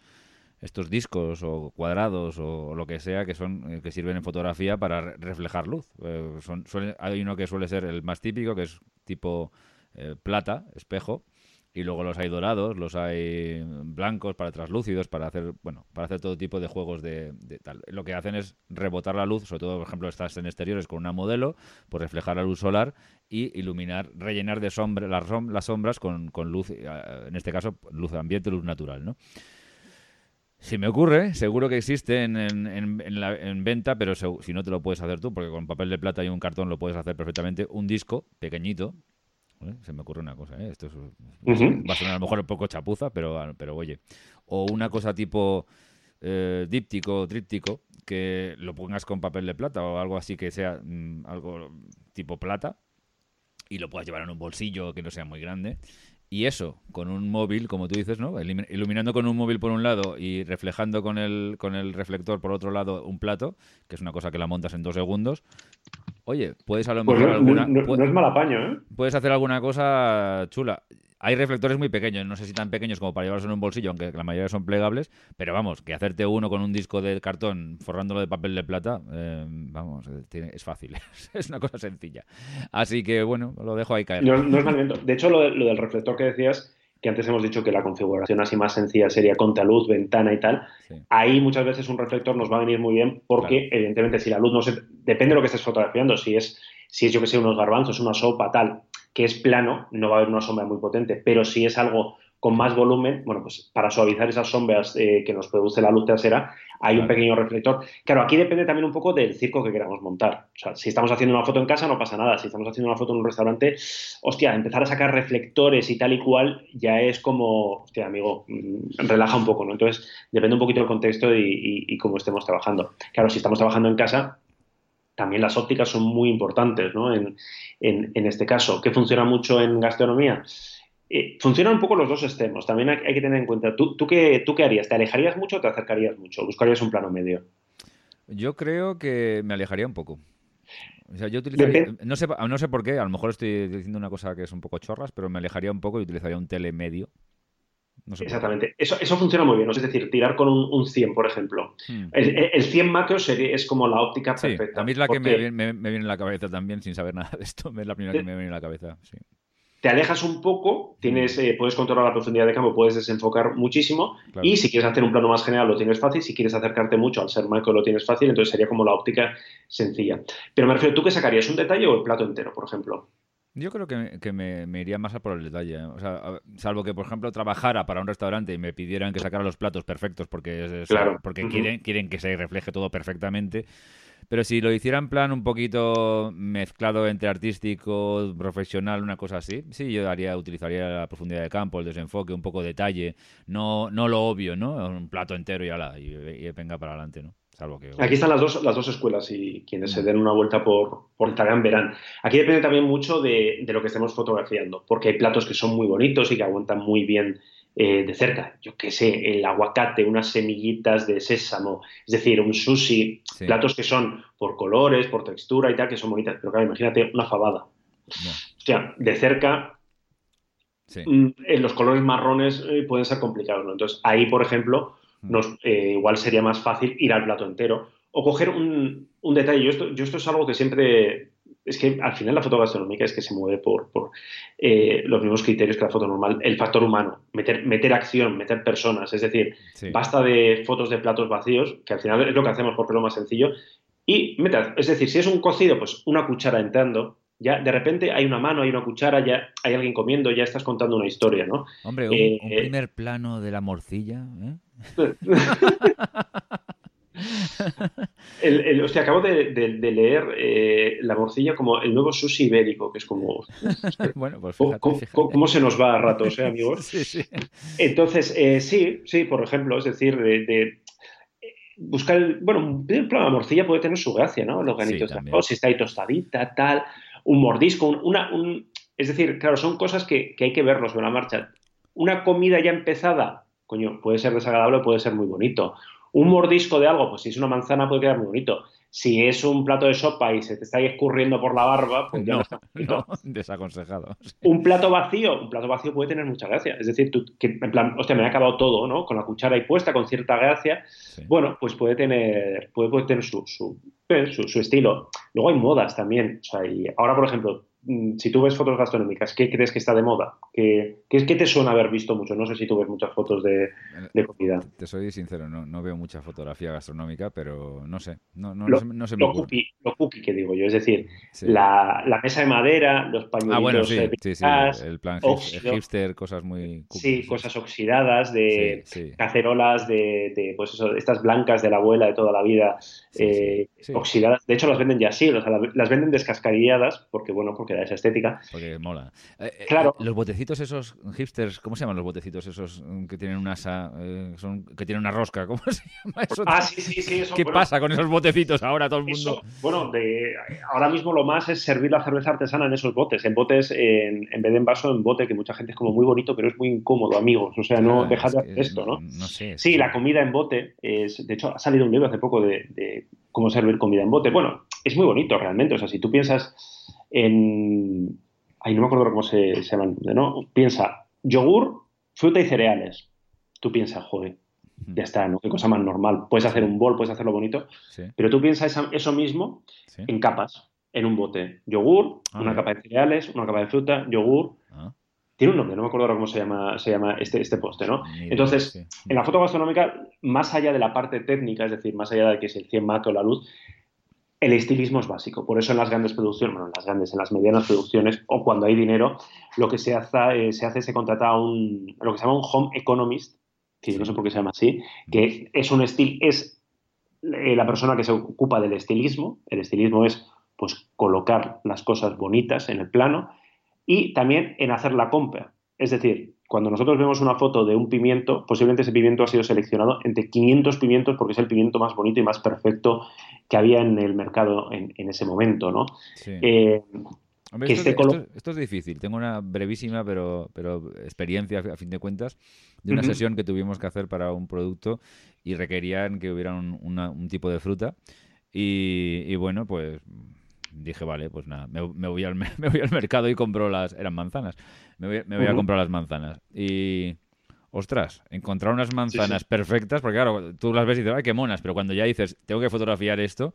estos discos o cuadrados o, lo que sea que son que sirven en fotografía para reflejar luz. son, hay uno que suele ser el más típico, que es tipo plata, espejo, y luego los hay dorados, los hay blancos para translúcidos, para hacer, bueno, para hacer todo tipo de juegos de, tal. Lo que hacen es rebotar la luz, sobre todo, por ejemplo, estás en exteriores con una modelo, pues reflejar la luz solar y iluminar, rellenar de sombra, las, las sombras con, luz, eh, en este caso, luz ambiente, luz natural, ¿no? Si me ocurre, seguro que existe en, en, en venta, pero si no te lo puedes hacer tú, porque con papel de plata y un cartón lo puedes hacer perfectamente, un disco pequeñito, se me ocurre una cosa, ¿eh? Esto va a sonar a lo mejor un poco chapuza, pero, pero oye. O una cosa tipo eh, díptico, tríptico, que lo pongas con papel de plata o algo así que sea mm, algo tipo plata y lo puedas llevar en un bolsillo que no sea muy grande. Y eso, con un móvil, como tú dices, ¿no? Iluminando con un móvil por un lado y reflejando con el, con el reflector por otro lado un plato, que es una cosa que la montas en dos segundos, Oye, puedes a lo Pues mejor no, alguna... no- es mal apaño, ¿eh? Puedes hacer alguna cosa chula. Hay reflectores muy pequeños, no sé si tan pequeños como para llevarlos en un bolsillo, aunque la mayoría son plegables, pero vamos, que hacerte uno con un disco de cartón forrándolo de papel de plata, eh, vamos, eh, es fácil, es una cosa sencilla. Así que bueno, lo dejo ahí caer. No, es mal. De hecho, lo, de- lo del reflector que decías, que antes hemos dicho que la configuración así más sencilla sería contraluz, ventana y tal, Sí. ahí muchas veces un reflector nos va a venir muy bien porque, evidentemente, si la luz no se... Depende de lo que estés fotografiando, si es, si es yo que sé, unos garbanzos, una sopa, tal, que es plano, no va a haber una sombra muy potente, pero si es algo con más volumen, bueno, pues para suavizar esas sombras eh, que nos produce la luz trasera, hay un pequeño reflector. Claro, aquí depende también un poco del circo que queramos montar. O sea, si estamos haciendo una foto en casa no pasa nada, si estamos haciendo una foto en un restaurante, hostia, empezar a sacar reflectores y tal y cual ya es como, hostia, amigo, mm, relaja un poco, ¿no? Entonces, depende un poquito del contexto y, y- y cómo estemos trabajando. Claro, si estamos trabajando en casa, también las ópticas son muy importantes, ¿no? En, en- en este caso, ¿qué funciona mucho en gastronomía? Eh, funcionan un poco los dos extremos. También hay, hay que tener en cuenta, ¿tú, tú, qué, ¿tú qué harías? ¿Te alejarías mucho o te acercarías mucho? ¿Buscarías un plano medio? Yo creo que me alejaría un poco. O sea, yo utilizaría, no sé, no sé por qué, a lo mejor estoy diciendo una cosa que es un poco chorras, pero me alejaría un poco y utilizaría un tele medio. No sé por qué. Exactamente. Eso, eso funciona muy bien. ¿no? Es decir, tirar con un, un 100, por ejemplo. Hmm. El, el 100 macro sería- es como la óptica Sí, perfecta. a mí es la que me, porque viene- me- me viene en la cabeza también, sin saber nada de esto. Es la primera que me viene en la cabeza. Sí. Te alejas un poco, tienes, eh, puedes controlar la profundidad de campo, puedes desenfocar muchísimo. Claro. Y si quieres hacer un plano más general, lo tienes fácil. Si quieres acercarte mucho al ser macro, lo tienes fácil. Entonces sería como la óptica sencilla. Pero me refiero, ¿tú qué sacarías? ¿Un detalle o el plato entero, por ejemplo? Yo creo que, que me, me iría más a por el detalle. O sea, a- salvo que, por ejemplo, trabajara para un restaurante y me pidieran que sacara los platos perfectos porque, es- Claro. porque quieren, quieren que se refleje todo perfectamente. Pero si lo hiciera en plan un poquito mezclado entre artístico, profesional, una cosa así, sí, yo haría, utilizaría la profundidad de campo, el desenfoque, un poco de detalle, no, no lo obvio, ¿no? Un plato entero y ala, y, y venga para adelante, ¿no? Salvo que... Aquí están las dos, las dos escuelas y quienes Mm. se den una vuelta por, por Instagram verán. Aquí depende también mucho de, de lo que estemos fotografiando, porque hay platos que son muy bonitos y que aguantan muy bien eh, de cerca. Yo qué sé, el aguacate, unas semillitas de sésamo, es decir, un sushi, Sí. platos que son por colores, por textura y tal, que son bonitas. Pero claro, imagínate una fabada. No, Hostia, de cerca sí. mm, eh, los colores marrones eh, pueden ser complicados, ¿no? Entonces, ahí, por ejemplo, Mm. nos, eh, igual sería más fácil ir al plato entero o coger un, un detalle. Yo esto, yo esto es algo que siempre... Es que al final la foto gastronómica es que se mueve por, por, eh, los mismos criterios que la foto normal. El factor humano, meter, meter acción, meter personas. Es decir, sí. basta de fotos de platos vacíos, que al final es lo que hacemos porque es lo más sencillo, y meter, es decir, si es un cocido, pues una cuchara entrando, ya de repente hay una mano, hay una cuchara, ya hay alguien comiendo, ya estás contando una historia, ¿no? Hombre, un, Eh, un eh. primer plano de la morcilla, ¿eh? El, el- hostia, acabo de, de- de leer eh, la morcilla como el nuevo sushi ibérico, que es como... bueno, pues ¿Cómo, fíjate, cómo- fíjate. cómo se nos va a ratos, eh, amigos? Sí, sí. Entonces, eh, sí, sí, por ejemplo, es decir, de, de, buscar el. Bueno, la morcilla puede tener su gracia, ¿no? Los granitos de también. arroz, si está ahí tostadita, tal, un mordisco, un- una. un- es decir, claro, son cosas que, que hay que verlos sobre la marcha. Una comida ya empezada, coño, puede ser desagradable, puede ser muy bonito. Un mordisco de algo, pues si es una manzana puede quedar muy bonito. Si es un plato de sopa y se te está ahí escurriendo por la barba, pues ya no, No, está bonito no, desaconsejado. un plato vacío, un plato vacío puede tener mucha gracia. Es decir, tú, que en plan, hostia, me ha acabado todo, ¿no? Con la cuchara ahí puesta, con cierta gracia. Sí. Bueno, pues puede tener, puede, puede tener su, su, eh, su- su estilo. Luego hay modas también. O sea, y ahora, por ejemplo, si tú ves fotos gastronómicas, ¿qué crees que está de moda? ¿Qué, qué, qué te suena haber visto mucho? No sé si tú ves muchas fotos de, de comida. Te soy sincero, no, no veo mucha fotografía gastronómica, pero no sé, no, no, Lo- no se, no se me Lo cookie, lo cookie que digo yo, es decir, Sí. la, la mesa de madera, los pañuelitos Ah, bueno, sí, eh, sí, sí, el plan óxido. hipster, cosas muy... sí, cookies, cosas oxidadas de, Sí, sí, cacerolas de, de, pues eso, estas blancas de la abuela de toda la vida, sí, eh, sí. oxidadas. De hecho, las venden ya así, o sea, la- las venden descascarilladas, porque bueno, porque porque da esa estética. Porque mola. Eh, eh, claro. Los botecitos esos hipsters, ¿cómo se llaman los botecitos esos mm, que tienen una asa, eh, son, que tienen una rosca? ¿Cómo se llama eso? Ah, sí, sí, sí. ¿Qué pasa con esos botecitos ahora todo el mundo? bueno, de, ahora mismo lo más es servir la cerveza artesana en esos botes, en botes, en, vez de en vaso, en bote, que mucha gente es como muy bonito, pero es muy incómodo, amigos. O sea, no dejad de hacer esto, ¿no? No sé. Sí, la comida en bote es, de hecho, ha salido un libro hace poco de cómo servir comida en bote. Bueno, es muy bonito realmente. O sea, si tú piensas en. Ay, no me acuerdo cómo se, se llaman, ¿no? Piensa, yogur, fruta y cereales. Tú piensas, joder, ya está, ¿no? Qué cosa más normal. Puedes hacer un bol, puedes hacerlo bonito, pero tú piensas eso mismo en capas, en un bote. Yogur, ah, una capa de cereales, una capa de fruta, yogur. Ah. Tiene un nombre, no me acuerdo ahora cómo se llama, se llama este, este poste, ¿no? Entonces, en la foto gastronómica, más allá de la parte técnica, es decir, más allá de que es el 100 macro, la luz, el estilismo es básico. Por eso en las grandes producciones, bueno, en las grandes, en las medianas producciones o cuando hay dinero, lo que se hace, eh, se hace, se contrata a un, lo que se llama un home economist, que no sé por qué se llama así, que es un estilo, es eh, la persona que se ocupa del estilismo. El estilismo es, pues, colocar las cosas bonitas en el plano y también en hacer la compra. Es decir, cuando nosotros vemos una foto de un pimiento, posiblemente ese pimiento ha sido seleccionado entre 500 pimientos porque es el pimiento más bonito y más perfecto que había en el mercado en, ese momento, ¿no? Eh, esto, es difícil. Tengo una brevísima pero, pero experiencia, a fin de cuentas, de una sesión que tuvimos que hacer para un producto y requerían que hubiera un, tipo de fruta. Y, bueno, pues dije, vale, pues nada, me, voy al, me, voy al, mercado y compro las... Eran manzanas. Me voy, a comprar las manzanas. Y ostras, encontrar unas manzanas perfectas, porque claro, tú las ves y dices, ay, qué monas, pero cuando ya dices, tengo que fotografiar esto,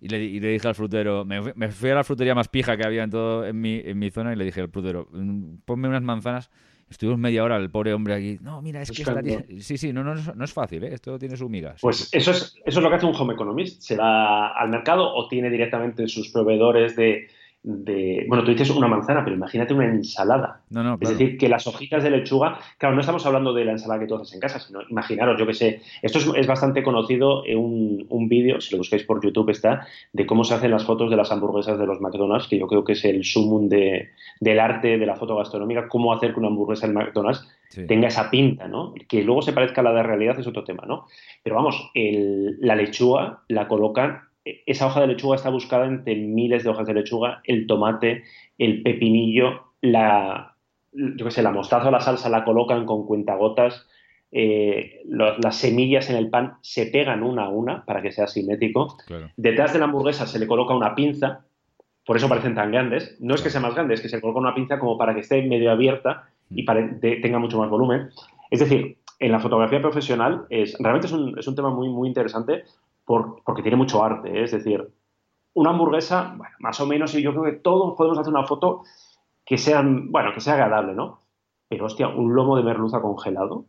y le, dije al frutero, me, fui a la frutería más pija que había en todo en mi, en mi zona y le dije al frutero, mm, ponme unas manzanas. Estuvimos media hora el pobre hombre aquí. No, mira, es que estaría... Sí, sí, no, no, no es fácil, ¿eh? esto tiene su migas. Pues eso es, eso es lo que hace un home economist. Se va al mercado o tiene directamente sus proveedores de, bueno, tú dices una manzana, pero imagínate una ensalada. No, no, Es decir, que las hojitas de lechuga, claro, no estamos hablando de la ensalada que tú haces en casa, sino imaginaros, yo que sé, esto es, bastante conocido en un, un vídeo, si lo buscáis por YouTube está, de cómo se hacen las fotos de las hamburguesas de los McDonald's, que yo creo que es el sumum de, del arte de la foto gastronómica, cómo hacer que una hamburguesa en McDonald's tenga esa pinta, ¿no? Que luego se parezca a la de realidad es otro tema, ¿no? Pero vamos, la lechuga la colocan esa hoja de lechuga está buscada entre miles de hojas de lechuga, el tomate, el pepinillo, la, yo sé, la mostaza o la salsa la colocan con cuentagotas, eh, las semillas en el pan se pegan una a una para que sea simétrico. Detrás de la hamburguesa se le coloca una pinza, por eso parecen tan grandes. No es que sea más grande, es que se le coloca una pinza como para que esté medio abierta y mm. tenga mucho más volumen. Es decir, en la fotografía profesional es, realmente es un, es un tema muy, muy interesante porque tiene mucho arte. ¿eh? Es decir, una hamburguesa, bueno, más o menos, y yo creo que todos podemos hacer una foto que sea, bueno, que sea agradable, ¿no? Pero, hostia, un lomo de merluza congelado.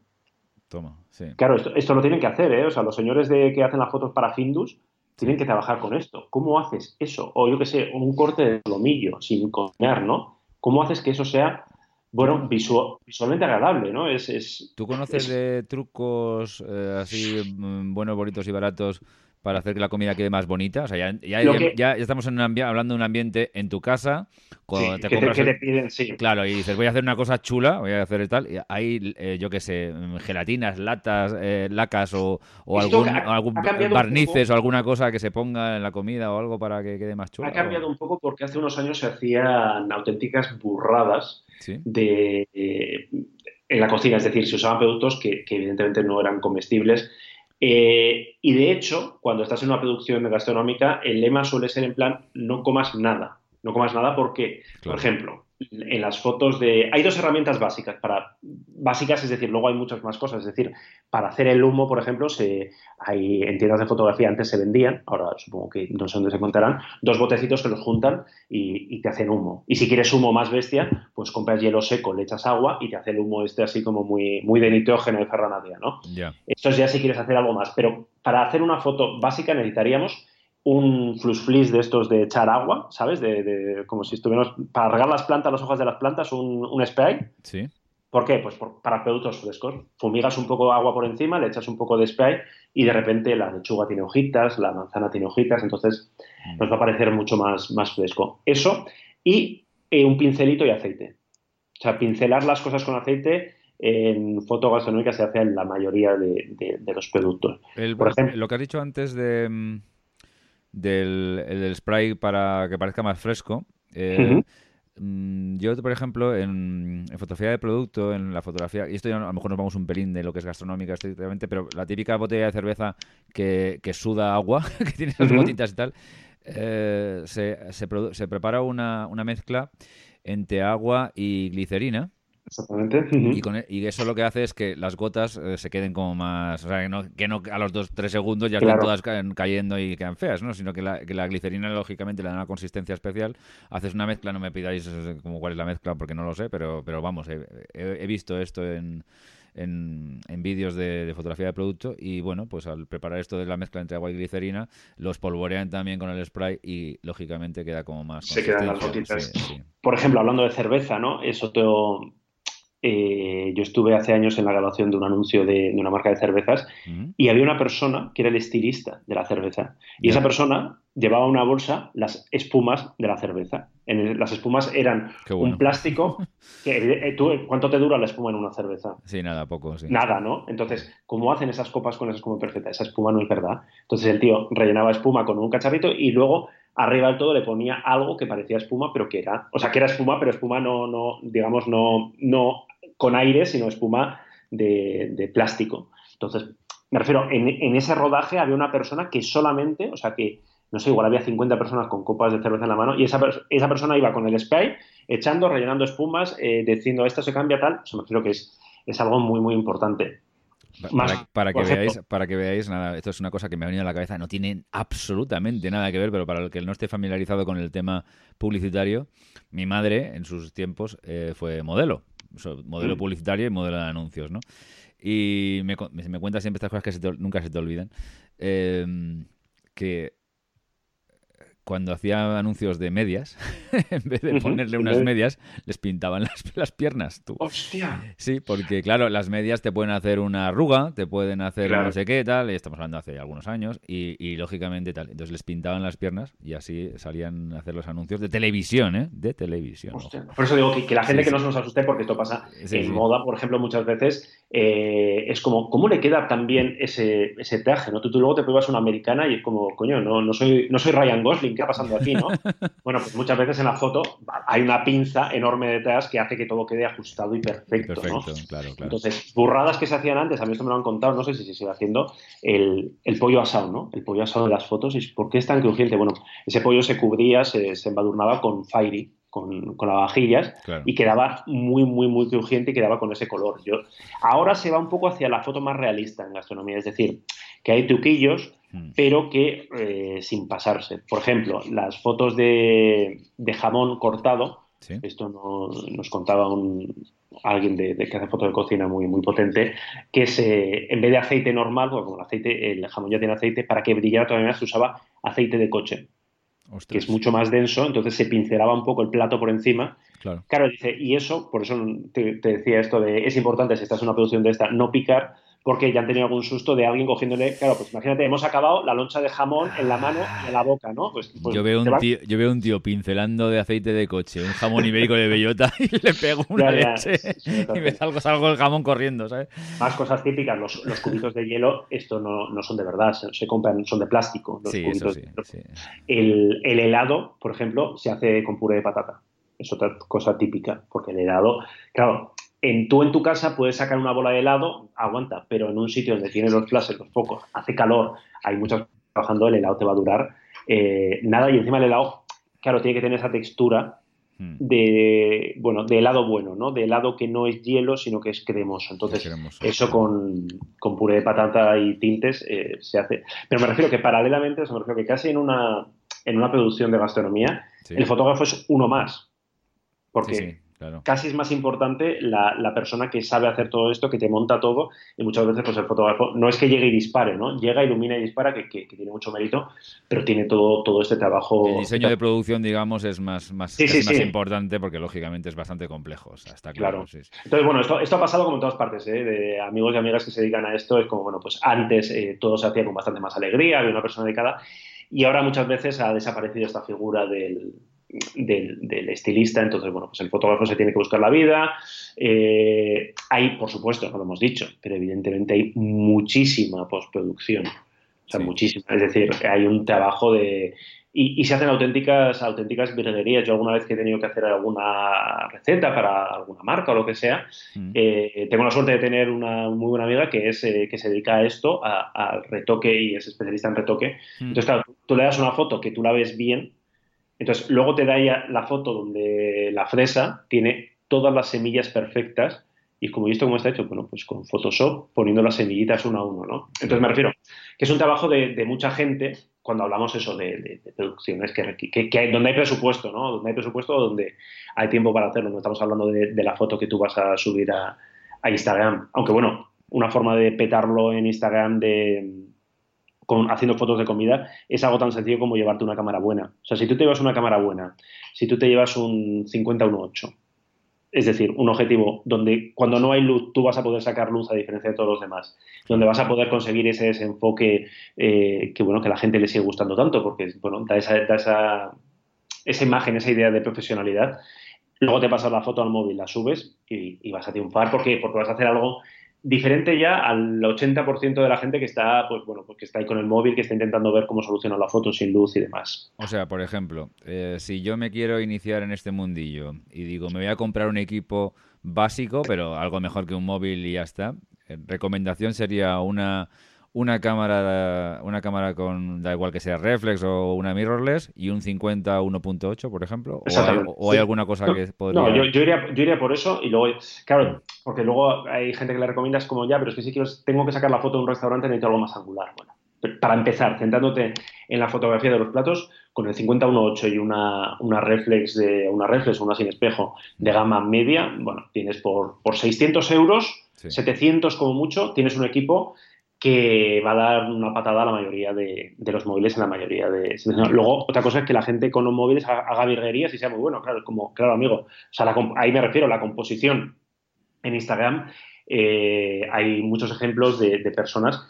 Toma, sí. Claro, esto, esto lo tienen que hacer, ¿eh? O sea, los señores de que hacen las fotos para Findus tienen que trabajar con esto. ¿Cómo haces eso? O yo qué sé, un corte de lomillo sin cocinar, ¿no? ¿Cómo haces que eso sea bueno, visualmente agradable, ¿no? Es, ¿Tú conoces de trucos eh, así mm, buenos, bonitos y baratos para hacer que la comida quede más bonita. O sea, ya, ya, estamos en un hablando de un ambiente en tu casa. Cuando te compras te, piden, sí. Claro, y dices, voy a hacer una cosa chula, voy a hacer tal. Y hay, eh, yo qué sé, gelatinas, latas, eh, lacas o, algún, algún barnices o alguna cosa que se ponga en la comida o algo para que quede más chula. Ha cambiado un poco porque hace unos años se hacían auténticas burradas de, eh, en la cocina. Es decir, se usaban productos que evidentemente no eran comestibles eh, y de hecho, cuando estás en una producción gastronómica, el lema suele ser en plan, no comas nada. No comas nada porque, por ejemplo, en las fotos de... Hay dos herramientas básicas para... Básicas, es decir, luego hay muchas más cosas. Es decir, para hacer el humo, por ejemplo, se, hay, en tiendas de fotografía antes se vendían, ahora supongo que no sé dónde se encontrarán, dos botecitos que los juntan y, te hacen humo. Y si quieres humo más bestia, pues compras hielo seco, le echas agua y te hace el humo este así como muy, muy de nitrógeno y ferranadia, ¿no? Esto es ya si quieres hacer algo más. Pero para hacer una foto básica necesitaríamos un flusflis de estos de echar agua, ¿sabes? De, como si estuviéramos para regar las plantas, las hojas de las plantas, un, spray. Sí. ¿Por qué? Pues para productos frescos. Fumigas un poco de agua por encima, le echas un poco de spray y de repente la lechuga tiene hojitas, la manzana tiene hojitas, entonces mm. nos va a parecer mucho más, más fresco. Eso y eh, un pincelito y aceite. O sea, pincelar las cosas con aceite en foto gastronómica se hace en la mayoría de, los productos. Por ejemplo, lo que has dicho antes de, mm, del, spray para que parezca más fresco. Eh, mm, yo, por ejemplo, en, fotografía de producto, en la fotografía, y esto ya a lo mejor nos vamos un pelín de lo que es gastronómica estrictamente, pero la típica botella de cerveza que, suda agua, que tiene esas gotitas y tal, eh, se, se, se, prepara una, una mezcla entre agua y glicerina Exactamente. E, y, eso lo que hace es que las gotas eh, se queden como más. O sea, que no, que no a los 2-3 segundos ya están todas cayendo y quedan feas, ¿no? Sino que la, que la, glicerina, lógicamente, le da una consistencia especial. Haces una mezcla, no me pidáis eh, como cuál es la mezcla porque no lo sé, pero, pero vamos, he, visto esto en. En, vídeos de, fotografía de producto y bueno, pues al preparar esto de la mezcla entre agua y glicerina, los polvorean también con el spray y lógicamente queda como más... Se quedan las gotitas. Por ejemplo, hablando de cerveza, ¿no? Eso te, eh, yo estuve hace años en la grabación de un anuncio de, una marca de cervezas y había una persona que era el estilista de la cerveza. Y esa persona llevaba una bolsa las espumas de la cerveza. En las espumas eran un plástico. Que, eh, ¿Cuánto te dura la espuma en una cerveza? Sí, nada, poco. Nada, ¿no? Entonces, ¿cómo hacen esas copas con esa espuma perfecta? Esa espuma no es verdad. Entonces el tío rellenaba espuma con un cacharrito y luego arriba del todo le ponía algo que parecía espuma, pero que era, o sea, que era espuma, pero espuma no, no digamos, no, no con aire, sino espuma de, plástico. Entonces, me refiero, en, ese rodaje había una persona que solamente, o sea, que, no sé, igual había 50 personas con copas de cerveza en la mano y esa, esa persona iba con el spray echando, rellenando espumas, eh, diciendo esto se cambia tal. Eso me refiero que es, es algo muy, muy importante. para, que veáis, para que veáis, nada, esto es una cosa que me ha venido a la cabeza, no tiene absolutamente nada que ver, pero para el que no esté familiarizado con el tema publicitario, mi madre en sus tiempos eh, fue modelo modelo mm. publicitario y modelo de anuncios, ¿no? Y me, me cuenta siempre estas cosas que nunca se te olvidan. Em, que cuando hacía anuncios de medias, en vez de ponerle unas medias, les pintaban las, las piernas. Tú. ¡Hostia! Sí, porque claro, las medias te pueden hacer una arruga, te pueden hacer no sé qué, tal, y estamos hablando hace algunos años, y, lógicamente tal. Entonces les pintaban las piernas y así salían a hacer los anuncios de televisión, ¿eh? De televisión. Por eso digo que, la gente que no se nos asuste, porque esto pasa en moda, por ejemplo, muchas veces eh, es como, ¿cómo le queda también ese, ese traje? ¿no? Tú, luego te pruebas una americana y es como, coño, no, no, soy, no soy Ryan Gosling, ¿qué ha pasando aquí? ¿no? bueno, pues muchas veces en la foto hay una pinza enorme detrás que hace que todo quede ajustado y perfecto. ¿no? Entonces, burradas que se hacían antes, a mí esto me lo han contado, no sé si se sigue haciendo, el, el pollo asado, ¿no? El pollo asado de las fotos, ¿y por qué es tan crujiente? Bueno, ese pollo se cubría, se, se embadurnaba con fairy, con, con las vajillas y quedaba muy, muy, muy crujiente y quedaba con ese color. Yo, ahora se va un poco hacia la foto más realista en gastronomía, es decir, que hay truquillos. Pero que eh, sin pasarse. Por ejemplo, las fotos de, de jamón cortado, esto nos contaba un, alguien de, que hace fotos de cocina muy, muy potente, que se, en vez de aceite normal, porque como el, aceite, el jamón ya tiene aceite, para que brillara todavía más se usaba aceite de coche que es mucho más denso, entonces se pincelaba un poco el plato por encima. Claro, dice, y eso, por eso te, te, decía esto de, es importante si estás en una producción de esta, no picar, porque ya han tenido algún susto de alguien cogiéndole, claro, pues imagínate, hemos acabado la loncha de jamón en la mano y en la boca, ¿no? Pues, pues yo, veo un tío, yo veo un tío pincelando de aceite de coche, un jamón ibérico de bellota y le pego una leche y me salgo, salgo el jamón corriendo, ¿sabes? Más cosas típicas, los, los cubitos de hielo, esto no, no, son de verdad, se, compran, son de plástico. Los sí, eso sí, El, el helado, por ejemplo, se hace con puré de patata es otra cosa típica, porque el helado, claro, en, tú en tu casa puedes sacar una bola de helado, aguanta, pero en un sitio donde tienes los flashes, los focos, hace calor, hay muchos trabajando, el helado te va a durar eh, nada y encima el helado, claro, tiene que tener esa textura hmm. de, bueno, de helado bueno, ¿no? De helado que no es hielo, sino que es cremoso. Entonces, eso con, con, puré de patata y tintes eh, se hace. Pero me refiero que paralelamente, me refiero que casi en una, en una producción de gastronomía, el fotógrafo es uno más. Porque Casi es más importante la, persona que sabe hacer todo esto, que te monta todo, y muchas veces pues el fotógrafo no es que llegue y dispare, ¿no? Llega, ilumina y dispara, que, tiene mucho mérito, pero tiene todo, todo este trabajo. El diseño de producción, digamos, es más, más, más importante porque lógicamente es bastante complejo, está claro. Entonces, bueno, esto, esto ha pasado como en todas partes, ¿eh? de amigos y amigas que se dedican a esto, es como, bueno, pues antes eh, todo se hacía con bastante más alegría, había una persona dedicada, y ahora muchas veces ha desaparecido esta figura del del, estilista, entonces, bueno, pues el fotógrafo se tiene que buscar la vida. Eh, hay, por supuesto, no lo hemos dicho, pero evidentemente hay muchísima postproducción. O sea, muchísima. Es decir, hay un trabajo de y, se hacen auténticas, auténticas virguerías. Yo alguna vez que he tenido que hacer alguna receta para alguna marca o lo que sea, mm. eh, tengo la suerte de tener una muy buena amiga que, es, eh, que se dedica a esto, al retoque y es especialista en retoque. Mm. Entonces, claro, tú le das una foto que tú la ves bien, entonces luego te da ya la foto donde la fresa tiene todas las semillas perfectas y como visto cómo está hecho, bueno, pues con Photoshop poniendo las semillitas uno a uno, ¿no? Entonces me refiero que es un trabajo de, mucha gente cuando hablamos eso de, producciones que, que, donde hay presupuesto, ¿no? Donde hay presupuesto donde hay tiempo para hacerlo. No estamos hablando de, la foto que tú vas a subir a, Instagram. Aunque bueno, una forma de petarlo en Instagram de con, haciendo fotos de comida es algo tan sencillo como llevarte una cámara buena. O sea, si tú te llevas una cámara buena, si tú te llevas un 50-1.8, es decir, un objetivo donde cuando no hay luz tú vas a poder sacar luz a diferencia de todos los demás, donde vas a poder conseguir ese desenfoque eh, que bueno que a la gente le sigue gustando tanto, porque bueno, da esa, esa, esa imagen, esa idea de profesionalidad. Luego te pasas la foto al móvil, la subes y, y vas a triunfar porque, porque vas a hacer algo diferente ya al 80% de la gente que está, pues bueno, pues que está ahí con el móvil, que está intentando ver cómo solucionar la foto sin luz y demás. O sea, por ejemplo, eh, si yo me quiero iniciar en este mundillo y digo, me voy a comprar un equipo básico, pero algo mejor que un móvil y ya está, eh, recomendación sería una una cámara una cámara con da igual que sea reflex o una mirrorless y un 50 1.8 por ejemplo o hay, alguna cosa que podría no yo, yo, iría, yo, iría, por eso y luego claro porque luego hay gente que le recomiendas como ya pero es que si quiero tengo que sacar la foto de un restaurante necesito algo más angular bueno para empezar centrándote en la fotografía de los platos con el 50 1.8 y una, una reflex de una reflex una sin espejo de gama media bueno tienes por, por 600 euros 700 como mucho tienes un equipo que va a dar una patada a la mayoría de, los móviles en la mayoría de... Luego, otra cosa es que la gente con los móviles haga virguerías y sea muy bueno, claro, como, claro, amigo. O sea, ahí me refiero la composición en Instagram. Eh, hay muchos ejemplos de, personas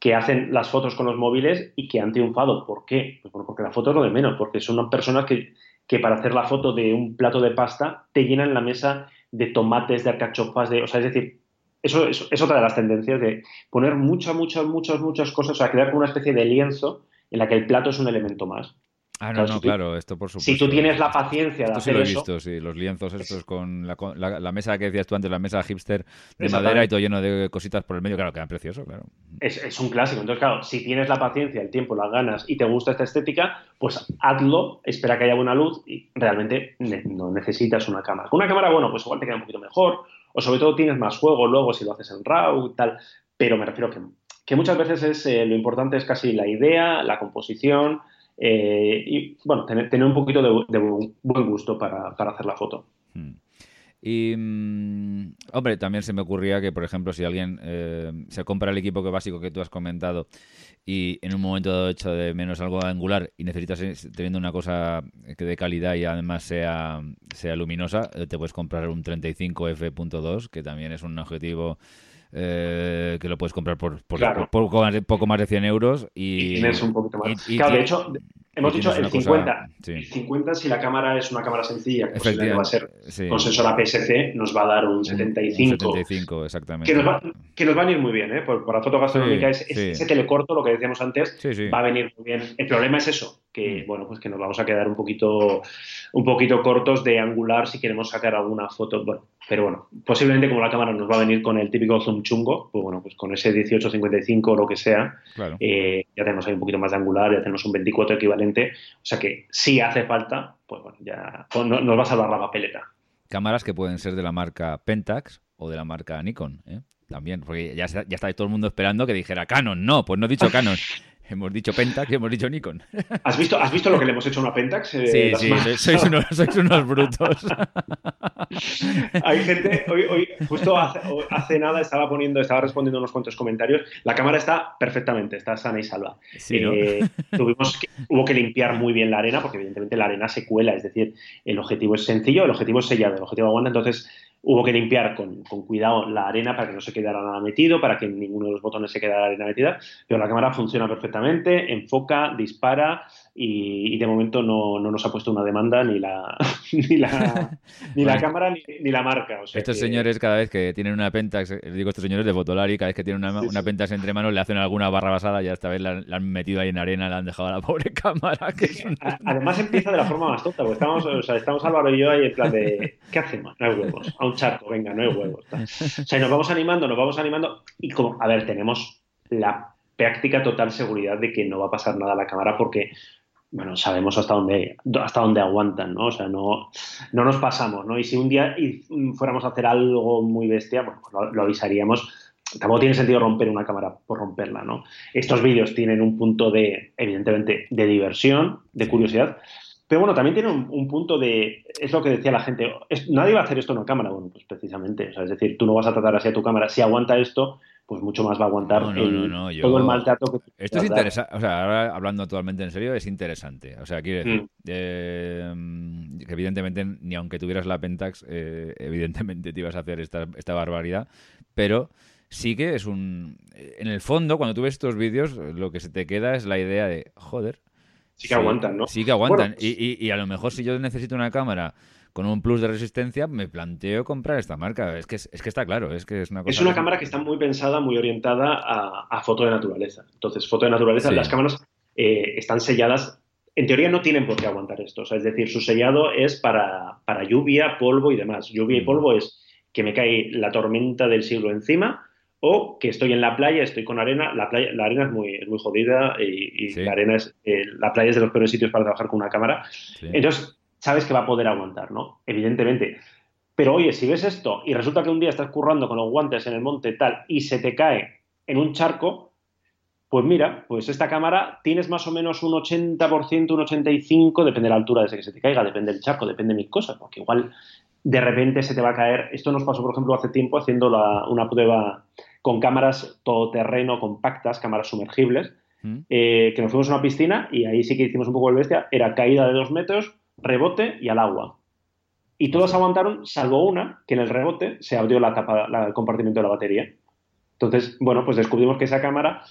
que hacen las fotos con los móviles y que han triunfado. ¿Por qué? Pues porque la foto es lo de menos, porque son personas que, que para hacer la foto de un plato de pasta te llenan la mesa de tomates, de alcachofas, de, o sea, es decir, eso es, otra de las tendencias de poner muchas, muchas, muchas, muchas cosas, o sea, crear como una especie de lienzo en la que el plato es un elemento más. Ah, no, no, claro, esto por supuesto. Si tú tienes la paciencia de esto hacer sí lo he visto, sí, los lienzos estos con la, mesa que decías tú antes, la mesa hipster de madera y todo lleno de cositas por el medio, claro, quedan precioso, claro. Es, es, un clásico, entonces claro, si tienes la paciencia, el tiempo, las ganas y te gusta esta estética, pues hazlo, espera que haya buena luz y realmente no necesitas una cámara. Con una cámara, bueno, pues igual te queda un poquito mejor, o sobre todo tienes más juego luego si lo haces en RAW y tal, pero me refiero que, que muchas veces es, eh, lo importante es casi la idea, la composición eh, y, bueno, tener, tener, un poquito de, buen gusto para, hacer la foto. Hmm. Y, mm, hombre, también se me ocurría que, por ejemplo, si alguien eh, se compra el equipo básico que tú has comentado y en un momento dado hecho de menos algo angular y necesitas teniendo una cosa que de calidad y además sea, sea luminosa, eh, te puedes comprar un 35 f.2 que también es un objetivo eh, que lo puedes comprar por, poco, más de, 100 euros y, tienes un poquito más. claro, de hecho, Hemos dicho el 50. El 50, si la cámara es una cámara sencilla, que va a ser con sensor APS-C, nos va a dar un 75. 75, exactamente. Que nos, va, que nos va a venir muy bien, ¿eh? Por, la foto gastronómica, es, ese telecorto, lo que decíamos antes, va a venir muy bien. El problema es eso, que mm. bueno, pues que nos vamos a quedar un poquito, un poquito cortos de angular si queremos sacar alguna foto. Bueno, pero bueno, posiblemente como la cámara nos va a venir con el típico zoom chungo, pues bueno, pues con ese 1855 o lo que sea, eh, ya tenemos ahí un poquito más de angular, ya tenemos un 24 equivalente o sea que si hace falta, pues bueno, ya pues nos va a salvar la papeleta. Cámaras que pueden ser de la marca Pentax o de la marca Nikon, ¿eh? También, porque ya, ya está todo el mundo esperando que dijera Canon. No, pues no he dicho Canon. Hemos dicho Pentax y hemos dicho Nikon. ¿Has visto, ¿has visto lo que le hemos hecho a una Pentax? Eh, sí, sí, sois unos, sois unos, brutos. Hay gente, hoy, hoy justo hace, nada estaba poniendo, estaba respondiendo unos cuantos comentarios. La cámara está perfectamente, está sana y salva. Eh, tuvimos hubo que limpiar muy bien la arena, porque evidentemente la arena se cuela, es decir, el objetivo es sencillo, el objetivo es sellado, el objetivo aguanta, entonces Hubo que limpiar con, cuidado la arena para que no se quedara nada metido, para que ninguno de los botones se quedara la arena metida, pero la cámara funciona perfectamente, enfoca, dispara, y, de momento no, nos ha puesto una demanda ni la, ni la, ni la cámara ni, la marca. estos señores cada vez que tienen una Pentax, digo estos señores de Fotolari, cada vez que tienen una, una Pentax entre manos le hacen alguna barra basada y esta vez la, han metido ahí en arena, la han dejado a la pobre cámara. Que Además empieza de la forma más tonta, porque estamos, o sea, estamos Álvaro y yo ahí en plan de ¿qué hacemos? No hay huevos, a un charco, venga, no hay huevos. O sea, nos vamos animando, nos vamos animando y como, a ver, tenemos la práctica total seguridad de que no va a pasar nada a la cámara porque bueno, sabemos hasta dónde, hasta dónde aguantan, ¿no? O sea, no, no nos pasamos, ¿no? Y si un día fuéramos a hacer algo muy bestia, bueno, pues lo, avisaríamos. Tampoco tiene sentido romper una cámara por romperla, ¿no? Estos vídeos tienen un punto de, evidentemente, de diversión, de curiosidad, pero bueno, también tiene un, punto de, es lo que decía la gente, nadie va a hacer esto en una cámara, bueno, pues precisamente, o sea, es decir, tú no vas a tratar así a tu cámara, si aguanta esto, pues mucho más va a aguantar todo el maltrato que Esto es interesante, o sea, ahora hablando actualmente en serio, es interesante. O sea, quiero decir, mm. eh, que evidentemente, ni aunque tuvieras la Pentax, eh, evidentemente te ibas a hacer esta, esta barbaridad, pero sí que es un... En el fondo, cuando tú ves estos vídeos, lo que se te queda es la idea de, joder... Sí que aguantan, ¿no? Sí que aguantan. y, y, y a lo mejor si yo necesito una cámara con un plus de resistencia, me planteo comprar esta marca. Es que, es, que está claro, es que es una cosa... Es una cámara que está muy pensada, muy orientada a, foto de naturaleza. Entonces, foto de naturaleza, las cámaras eh, están selladas en teoría no tienen por qué aguantar esto. es decir, su sellado es para, para, lluvia, polvo y demás. Lluvia y mm. polvo es que me cae la tormenta del siglo encima o que estoy en la playa, estoy con arena. La, playa, la arena es muy, muy jodida y, la arena es eh, la playa es de los peores sitios para trabajar con una cámara. Entonces, sabes que va a poder aguantar, ¿no? Evidentemente. Pero oye, si ves esto y resulta que un día estás currando con los guantes en el monte tal y se te cae en un charco, pues mira, pues esta cámara tienes más o menos un 80%, un 85%, depende de la altura desde que se te caiga, depende del charco, depende de mil cosas, porque igual de repente se te va a caer. Esto nos pasó, por ejemplo, hace tiempo haciendo una prueba con cámaras todoterreno compactas, cámaras sumergibles, mm. eh, que nos fuimos a una piscina y ahí sí que hicimos un poco el bestia, era caída de dos metros, rebote y al agua. Y todas aguantaron, salvo una, que en el rebote se abrió la tapa, el compartimento de la batería. Entonces, bueno, pues descubrimos que esa cámara,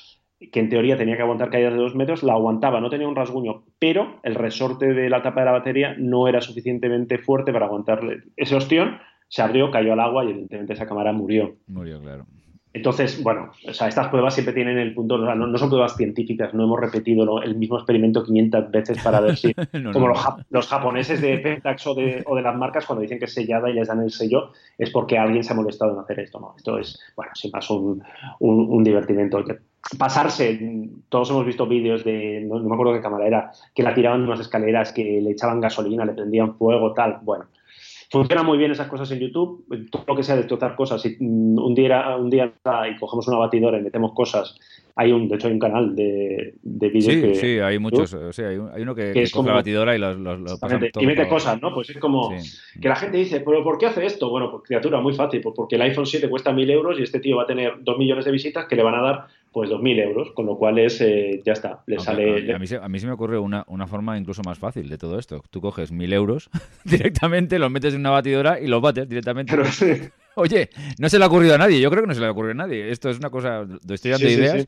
que en teoría tenía que aguantar caídas de dos metros, la aguantaba, no tenía un rasguño, pero el resorte de la tapa de la batería no era suficientemente fuerte para aguantarle ese ostión, se abrió, cayó al agua y evidentemente esa cámara murió. Murió, claro. Entonces, bueno, o sea, estas pruebas siempre tienen el punto, no, son pruebas científicas, no hemos repetido el mismo experimento 500 veces para ver si, como Los, japoneses de Pentax o de, o de, las marcas cuando dicen que es sellada y les dan el sello, es porque alguien se ha molestado en hacer esto, ¿no? Esto es, bueno, sin más un, un, divertimento. Pasarse, todos hemos visto vídeos de, no, no me acuerdo qué cámara era, que la tiraban de unas escaleras, que le echaban gasolina, le prendían fuego, tal, bueno Funciona muy bien esas cosas en YouTube, todo lo que sea de destrozar cosas. Si un día, un día y cogemos una batidora y metemos cosas, hay un, de hecho hay un canal de, de vídeos sí, Sí, hay muchos, hay, uno que, que, coge la batidora y los, los, Y mete cosas, ¿no? Pues es como que la gente dice, ¿pero por qué hace esto? Bueno, pues criatura, muy fácil, pues porque el iPhone 7 cuesta 1.000 euros y este tío va a tener 2 millones de visitas que le van a dar pues 2.000 euros, con lo cual es, eh, ya está, le sale... A mí, a mí, se me ocurre una, una, forma incluso más fácil de todo esto. Tú coges 1.000 euros directamente, los metes en una batidora y los bates directamente. Pero, Oye, no se le ha ocurrido a nadie. Yo creo que no se le ha ocurrido a nadie. Esto es una cosa. Estoy dando ideas.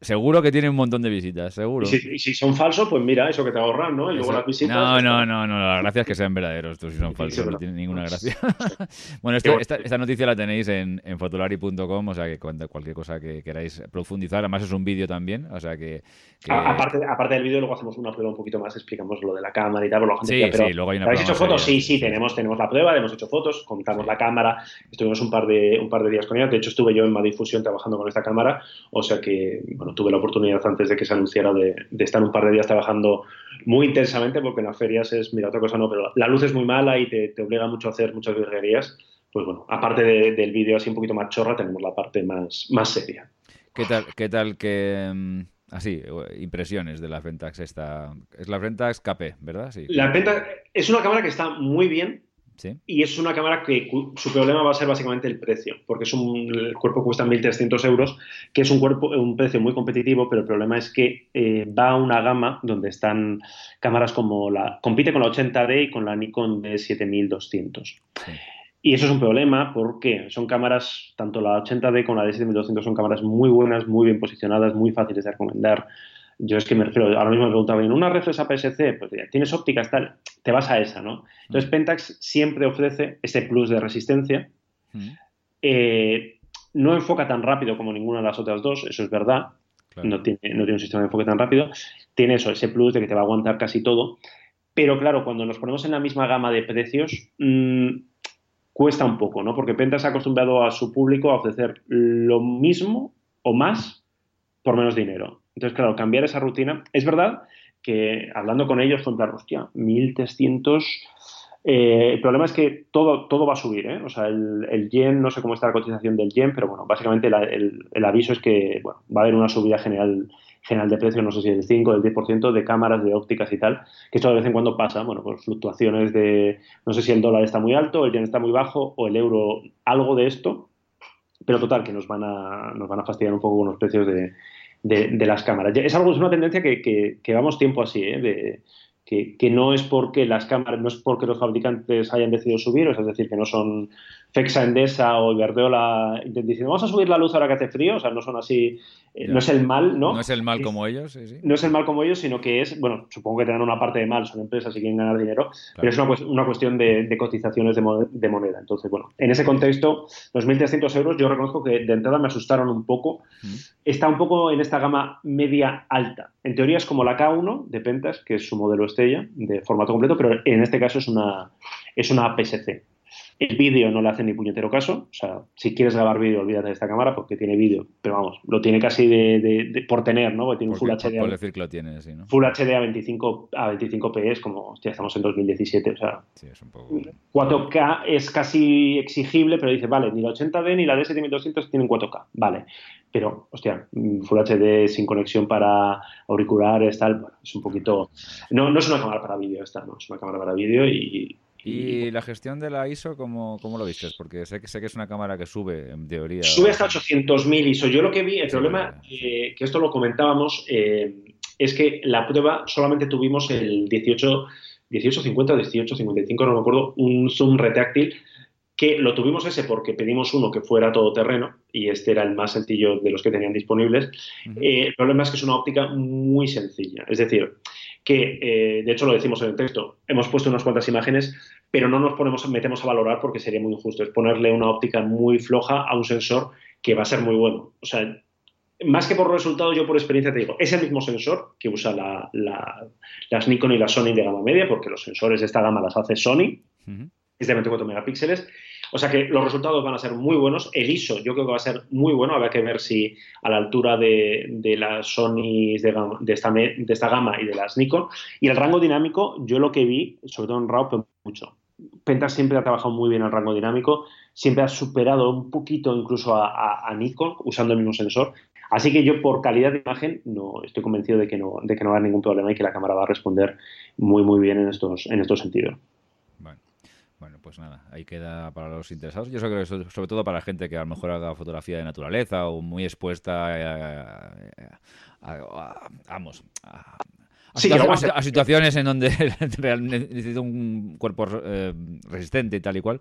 seguro que tiene un montón de visitas, seguro. Y si, son falsos, pues mira, eso que te ahorran, ¿no? Y luego las visitas. No, no, no, no. La gracia es que sean verdaderos. Estos si son falsos, no tienen ninguna gracia. bueno, esta, noticia la tenéis en, en fotolari.com, o sea que cualquier cosa que queráis profundizar. Además, es un vídeo también, o sea que. aparte, aparte del vídeo, luego hacemos una prueba un poquito más, explicamos lo de la cámara y tal. Lo sí, pero, sí, luego hay una ¿Habéis hecho fotos? Sí, sí, tenemos, tenemos la prueba, hemos hecho fotos, contamos la cámara estuvimos un par de, un par de días con ella. De hecho, estuve yo en Madrid Fusion trabajando con esta cámara, o sea que, bueno, tuve la oportunidad antes de que se anunciara de, estar un par de días trabajando muy intensamente, porque en las ferias es, mira, otra cosa no, pero la luz es muy mala y te, obliga mucho a hacer muchas virguerías. Pues bueno, aparte del vídeo así un poquito más chorra, tenemos la parte más, más seria. ¿Qué tal, qué tal que... Mm, así, impresiones de la Pentax esta. Es la Pentax KP, ¿verdad? Sí. La Pentax es una cámara que está muy bien, y es una cámara que su problema va a ser básicamente el precio, porque es un el cuerpo cuesta 1.300 euros, que es un cuerpo un precio muy competitivo, pero el problema es que eh, va a una gama donde están cámaras como la compite con la 80D y con la Nikon D7200. Y eso es un problema porque son cámaras, tanto la 80D como la D7200 son cámaras muy buenas, muy bien posicionadas, muy fáciles de recomendar yo es que me refiero, ahora mismo me preguntaba, ¿en una reflex APS-C? Pues tienes ópticas, tal, te vas a esa, ¿no? Entonces Pentax siempre ofrece ese plus de resistencia. Eh, no enfoca tan rápido como ninguna de las otras dos, eso es verdad. No, tiene, no tiene un sistema de enfoque tan rápido. Tiene eso, ese plus de que te va a aguantar casi todo. Pero claro, cuando nos ponemos en la misma gama de precios, mmm, cuesta un poco, ¿no? Porque Pentax ha acostumbrado a su público a ofrecer lo mismo o más por menos dinero. Entonces, claro, cambiar esa rutina. Es verdad que hablando con ellos, fue hostia, 1300. Eh, el problema es que todo, todo va a subir, ¿eh? O sea, el, yen, no sé cómo está la cotización del yen, pero bueno, básicamente el, el, aviso es que bueno, va a haber una subida general general de precios, no sé si del 5 del 10% de cámaras, de ópticas y tal, que esto de vez en cuando pasa, bueno, por fluctuaciones de, no sé si el dólar está muy alto, el yen está muy bajo o el euro, algo de esto, pero total, que nos van a, nos van a fastidiar un poco con los precios de, de, las cámaras. Es algo, es una tendencia que, que, que vamos tiempo así, ¿eh? de, que, que, no es porque las cámaras, no es porque los fabricantes hayan decidido subir, es decir, que no son Fexa Endesa o Iberdrola diciendo vamos a subir la luz ahora que hace frío, o sea, no son así, eh, no es el mal, ¿no? No es el mal como ellos, sí, sí. No es el mal como ellos, sino que es, bueno, supongo que tendrán una parte de mal, son empresas y quieren ganar dinero, pero es una, una cuestión de, de cotizaciones de, de, moneda. Entonces, bueno, en ese contexto, los 1.300 euros yo reconozco que de entrada me asustaron un poco. Mm. Está un poco en esta gama media alta. En teoría es como la K1 de Pentas, que es su modelo estrella de formato completo, pero en este caso es una, es una APS-C. El vídeo no le hace ni puñetero caso. O sea, si quieres grabar vídeo, olvídate de esta cámara porque tiene vídeo. Pero vamos, lo tiene casi de, por tener, ¿no? Porque tiene un Full HD. Por decir que lo tiene, sí, ¿no? Full HD a 25, a 25p es como, ya estamos en 2017. O sea, sí, es un poco... 4K es casi exigible, pero dice, vale, ni la 80D ni la D7200 tienen 4K. Vale. Pero, hostia, Full HD sin conexión para auriculares, tal, bueno, es un poquito. No, no es una cámara para vídeo esta, no, es una cámara para vídeo y, ¿Y la gestión de la ISO, cómo, cómo lo viste? Porque sé que, sé que es una cámara que sube, en teoría. Sube hasta 800.000 ISO. Yo lo que vi, el sí, problema, eh, que esto lo comentábamos, eh, es que la prueba solamente tuvimos el 18, 1850 o 1855, no me acuerdo, un zoom retráctil que lo tuvimos ese porque pedimos uno que fuera todoterreno y este era el más sencillo de los que tenían disponibles. Uh -huh. eh, el problema es que es una óptica muy sencilla. Es decir, que eh, de hecho lo decimos en el texto, hemos puesto unas cuantas imágenes, pero no nos ponemos, metemos a valorar porque sería muy injusto. Es ponerle una óptica muy floja a un sensor que va a ser muy bueno. O sea, más que por resultado, yo por experiencia te digo, es el mismo sensor que usa la, la, las Nikon y la Sony de gama media, porque los sensores de esta gama las hace Sony, uh -huh. es de 24 megapíxeles. O sea que los resultados van a ser muy buenos. El ISO yo creo que va a ser muy bueno. Habrá que ver si a la altura de, de las Sony de, de, esta, de, esta, gama y de las Nikon. Y el rango dinámico, yo lo que vi, sobre todo en RAW, mucho. Pentax siempre ha trabajado muy bien el rango dinámico. Siempre ha superado un poquito incluso a, a, a Nikon usando el mismo sensor. Así que yo por calidad de imagen no estoy convencido de que no, de que no va a haber ningún problema y que la cámara va a responder muy muy bien en estos, en estos sentidos. Bueno, pues nada, ahí queda para los interesados. Yo creo que sobre todo para la gente que a lo mejor haga fotografía de naturaleza o muy expuesta a, a, a, vamos, a, sí, situaciones, a, situaciones en donde necesita un cuerpo eh, resistente y tal y cual.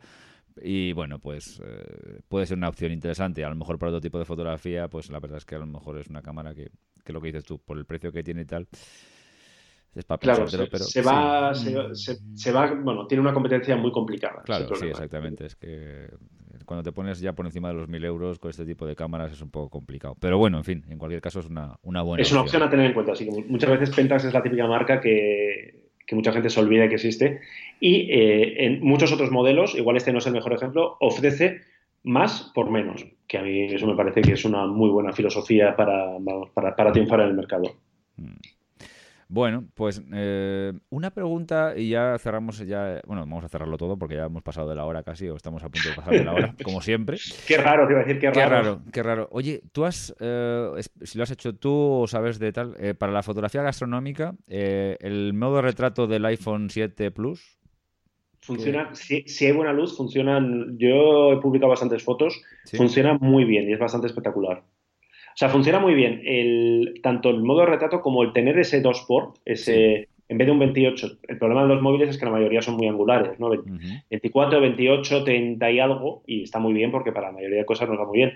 Y bueno, pues eh, puede ser una opción interesante. A lo mejor para otro tipo de fotografía, pues la verdad es que a lo mejor es una cámara que, que lo que dices tú, por el precio que tiene y tal, es para claro, se, pero, se, va, sí. se, se, va, bueno, tiene una competencia muy complicada. Claro, sí, exactamente. Es que cuando te pones ya por encima de los mil euros con este tipo de cámaras es un poco complicado. Pero bueno, en fin, en cualquier caso es una, una buena Es una opción. opción a tener en cuenta. Así que muchas veces Pentax es la típica marca que, que mucha gente se olvida que existe. Y eh, en muchos otros modelos, igual este no es el mejor ejemplo, ofrece más por menos. Que a mí eso me parece que es una muy buena filosofía para, para, para triunfar en el mercado. Mm. Bueno, pues eh, una pregunta y ya cerramos ya, bueno, vamos a cerrarlo todo porque ya hemos pasado de la hora casi o estamos a punto de pasar de la hora, como siempre. qué raro, te iba a decir, qué raro. Qué raro, qué raro. Oye, tú has, eh, si lo has hecho tú o sabes de tal, eh, para la fotografía gastronómica, el modo retrato del iPhone 7 Plus. Funciona, si, si, hay buena luz, funcionan, yo he publicado bastantes fotos, ¿Sí? funciona muy bien y es bastante espectacular. O sea, funciona muy bien el, tanto el modo de retrato como el tener ese 2 port, ese, sí. en vez de un 28. El problema de los móviles es que la mayoría son muy angulares, ¿no? Uh -huh. 24, 28, 30 y algo, y está muy bien porque para la mayoría de cosas nos va muy bien.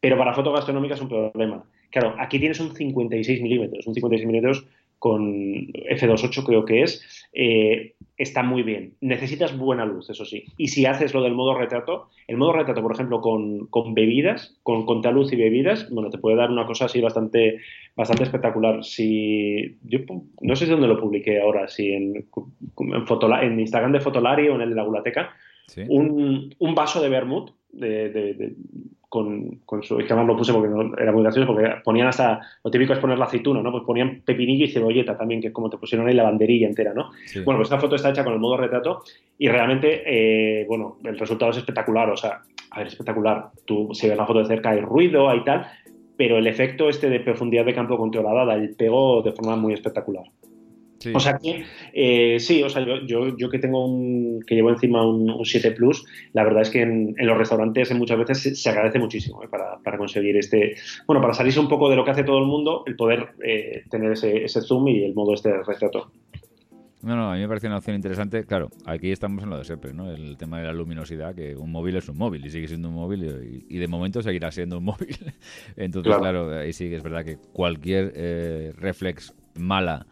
Pero para foto gastronómica es un problema. Claro, aquí tienes un 56 milímetros, un 56 milímetros con F28 creo que es, eh, está muy bien. Necesitas buena luz, eso sí. Y si haces lo del modo retrato, el modo retrato, por ejemplo, con, bebidas, con luz y bebidas, bueno, te puede dar una cosa así bastante, bastante espectacular. Si yo no sé si dónde lo publiqué ahora, si en, en, Instagram de Fotolari o en el de la Gulateca, un, vaso de vermut de, con, con su. Es que además lo puse porque no, era muy gracioso, porque ponían hasta. Lo típico es poner la aceituna, ¿no? Pues ponían pepinillo y cebolleta también, que es como te pusieron ahí la banderilla entera, ¿no? Bueno, pues esta foto está hecha con el modo retrato y realmente, eh, bueno, el resultado es espectacular. O sea, a ver, espectacular. Tú, si ves la foto de cerca, hay ruido, hay tal, pero el efecto este de profundidad de campo controlada el pego de forma muy espectacular. O sea que, eh, sí, o sea, yo, yo, que tengo un, que llevo encima un, 7 Plus, la verdad es que en, los restaurantes muchas veces se, agradece muchísimo eh, para, para, conseguir este, bueno, para salirse un poco de lo que hace todo el mundo, el poder eh, tener ese, ese, zoom y el modo este de retrato. No, no, a mí me parece una opción interesante. Claro, aquí estamos en lo de siempre, ¿no? El tema de la luminosidad, que un móvil es un móvil y sigue siendo un móvil y, de momento seguirá siendo un móvil. Entonces, claro, ahí sí que es verdad que cualquier reflex mala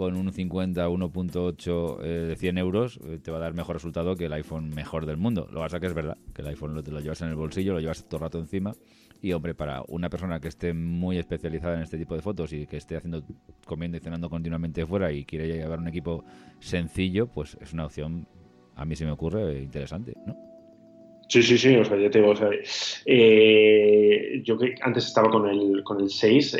con un 50 1.8 eh, de 100 euros eh, te va a dar mejor resultado que el iPhone mejor del mundo. Lo que pasa que es verdad que el iPhone lo, te lo llevas en el bolsillo, lo llevas todo el rato encima y hombre, para una persona que esté muy especializada en este tipo de fotos y que esté haciendo comiendo y cenando continuamente fuera y quiere llevar un equipo sencillo, pues es una opción, a mí se me ocurre, interesante, ¿no? Sí, sí, sí, o sea, ya te digo, o sea, eh, yo que antes estaba con el, con el 6,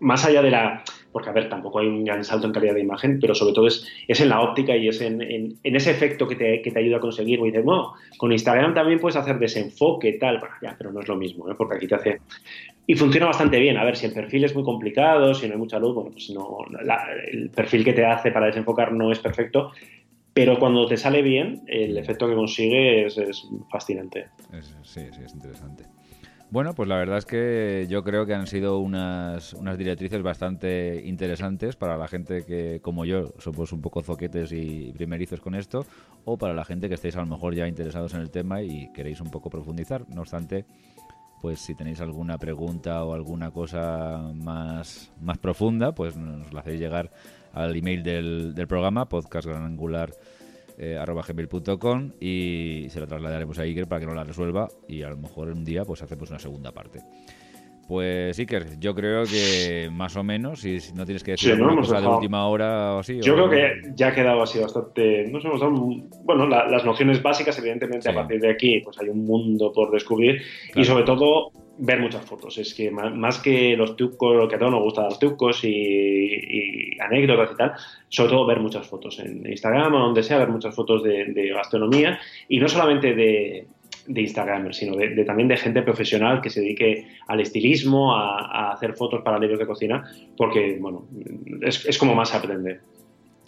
más allá de la porque a ver, tampoco hay un gran salto en calidad de imagen, pero sobre todo es, es en la óptica y es en, en, ese efecto que te, que te, ayuda a conseguir. Y dices, no, con Instagram también puedes hacer desenfoque, tal, bueno, ya, pero no es lo mismo, ¿eh? porque aquí te hace... Y funciona bastante bien. A ver, si el perfil es muy complicado, si no hay mucha luz, bueno, pues no, el perfil que te hace para desenfocar no es perfecto, pero cuando te sale bien, el efecto que consigue es, es fascinante. sí, sí, es interesante. Bueno, pues la verdad es que yo creo que han sido unas, unas directrices bastante interesantes para la gente que, como yo, somos un poco zoquetes y primerizos con esto, o para la gente que estéis a lo mejor ya interesados en el tema y queréis un poco profundizar. No obstante, pues si tenéis alguna pregunta o alguna cosa más, más profunda, pues nos la hacéis llegar al email del, del programa, podcastgranangular eh, y se la trasladaremos a Iker para que nos la resuelva y a lo mejor un día pues hacemos una segunda parte. Pues Iker, yo creo que más o menos, si no tienes que decir cosa de última hora o así. Yo creo que ya ha quedado así bastante. No sé, bueno, las nociones básicas, evidentemente, a partir de aquí, pues hay un mundo por descubrir y sobre todo ver muchas fotos. Es que más, que los trucos, que a todos nos gusta dar trucos y, anécdotas y tal, sobre todo ver muchas fotos en Instagram o donde sea, ver muchas fotos de, gastronomía y no solamente de, de Instagram, sino de, también de gente profesional que se dedique al estilismo, a, hacer fotos para libros de cocina, porque, bueno, es, es como más aprender.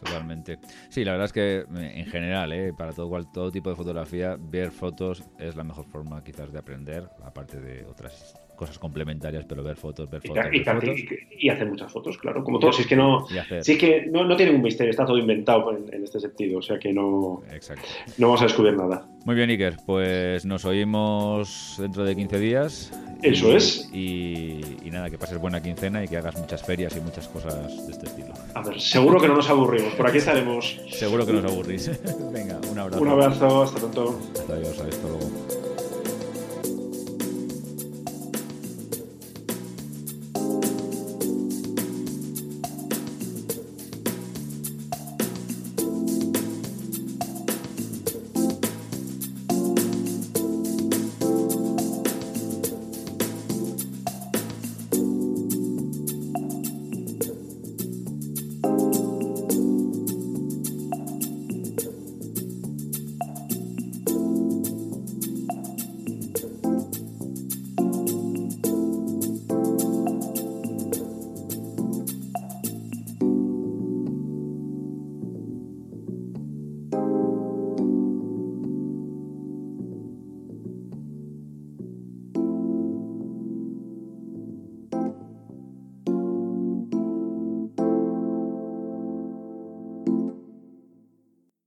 Totalmente. Sí, la verdad es que eh, en general, eh, para todo, todo tipo de fotografía, ver fotos es la mejor forma quizás de aprender, aparte de otras cosas complementarias, pero ver fotos, ver fotos. Y, hacer muchas fotos, claro, como todos. Si es que no, sí que no, no, tiene un misterio, está todo inventado en, este sentido, o sea que no, no vamos a descubrir nada. Muy bien, Iker, pues nos oímos dentro de 15 días. Eso es. Y, nada, que pases buena quincena y que hagas muchas ferias y muchas cosas de este estilo. A ver, seguro que no nos aburrimos, por aquí estaremos. Seguro que nos aburrís. Venga, un abrazo. Un abrazo, hasta pronto. Adiós, hasta luego.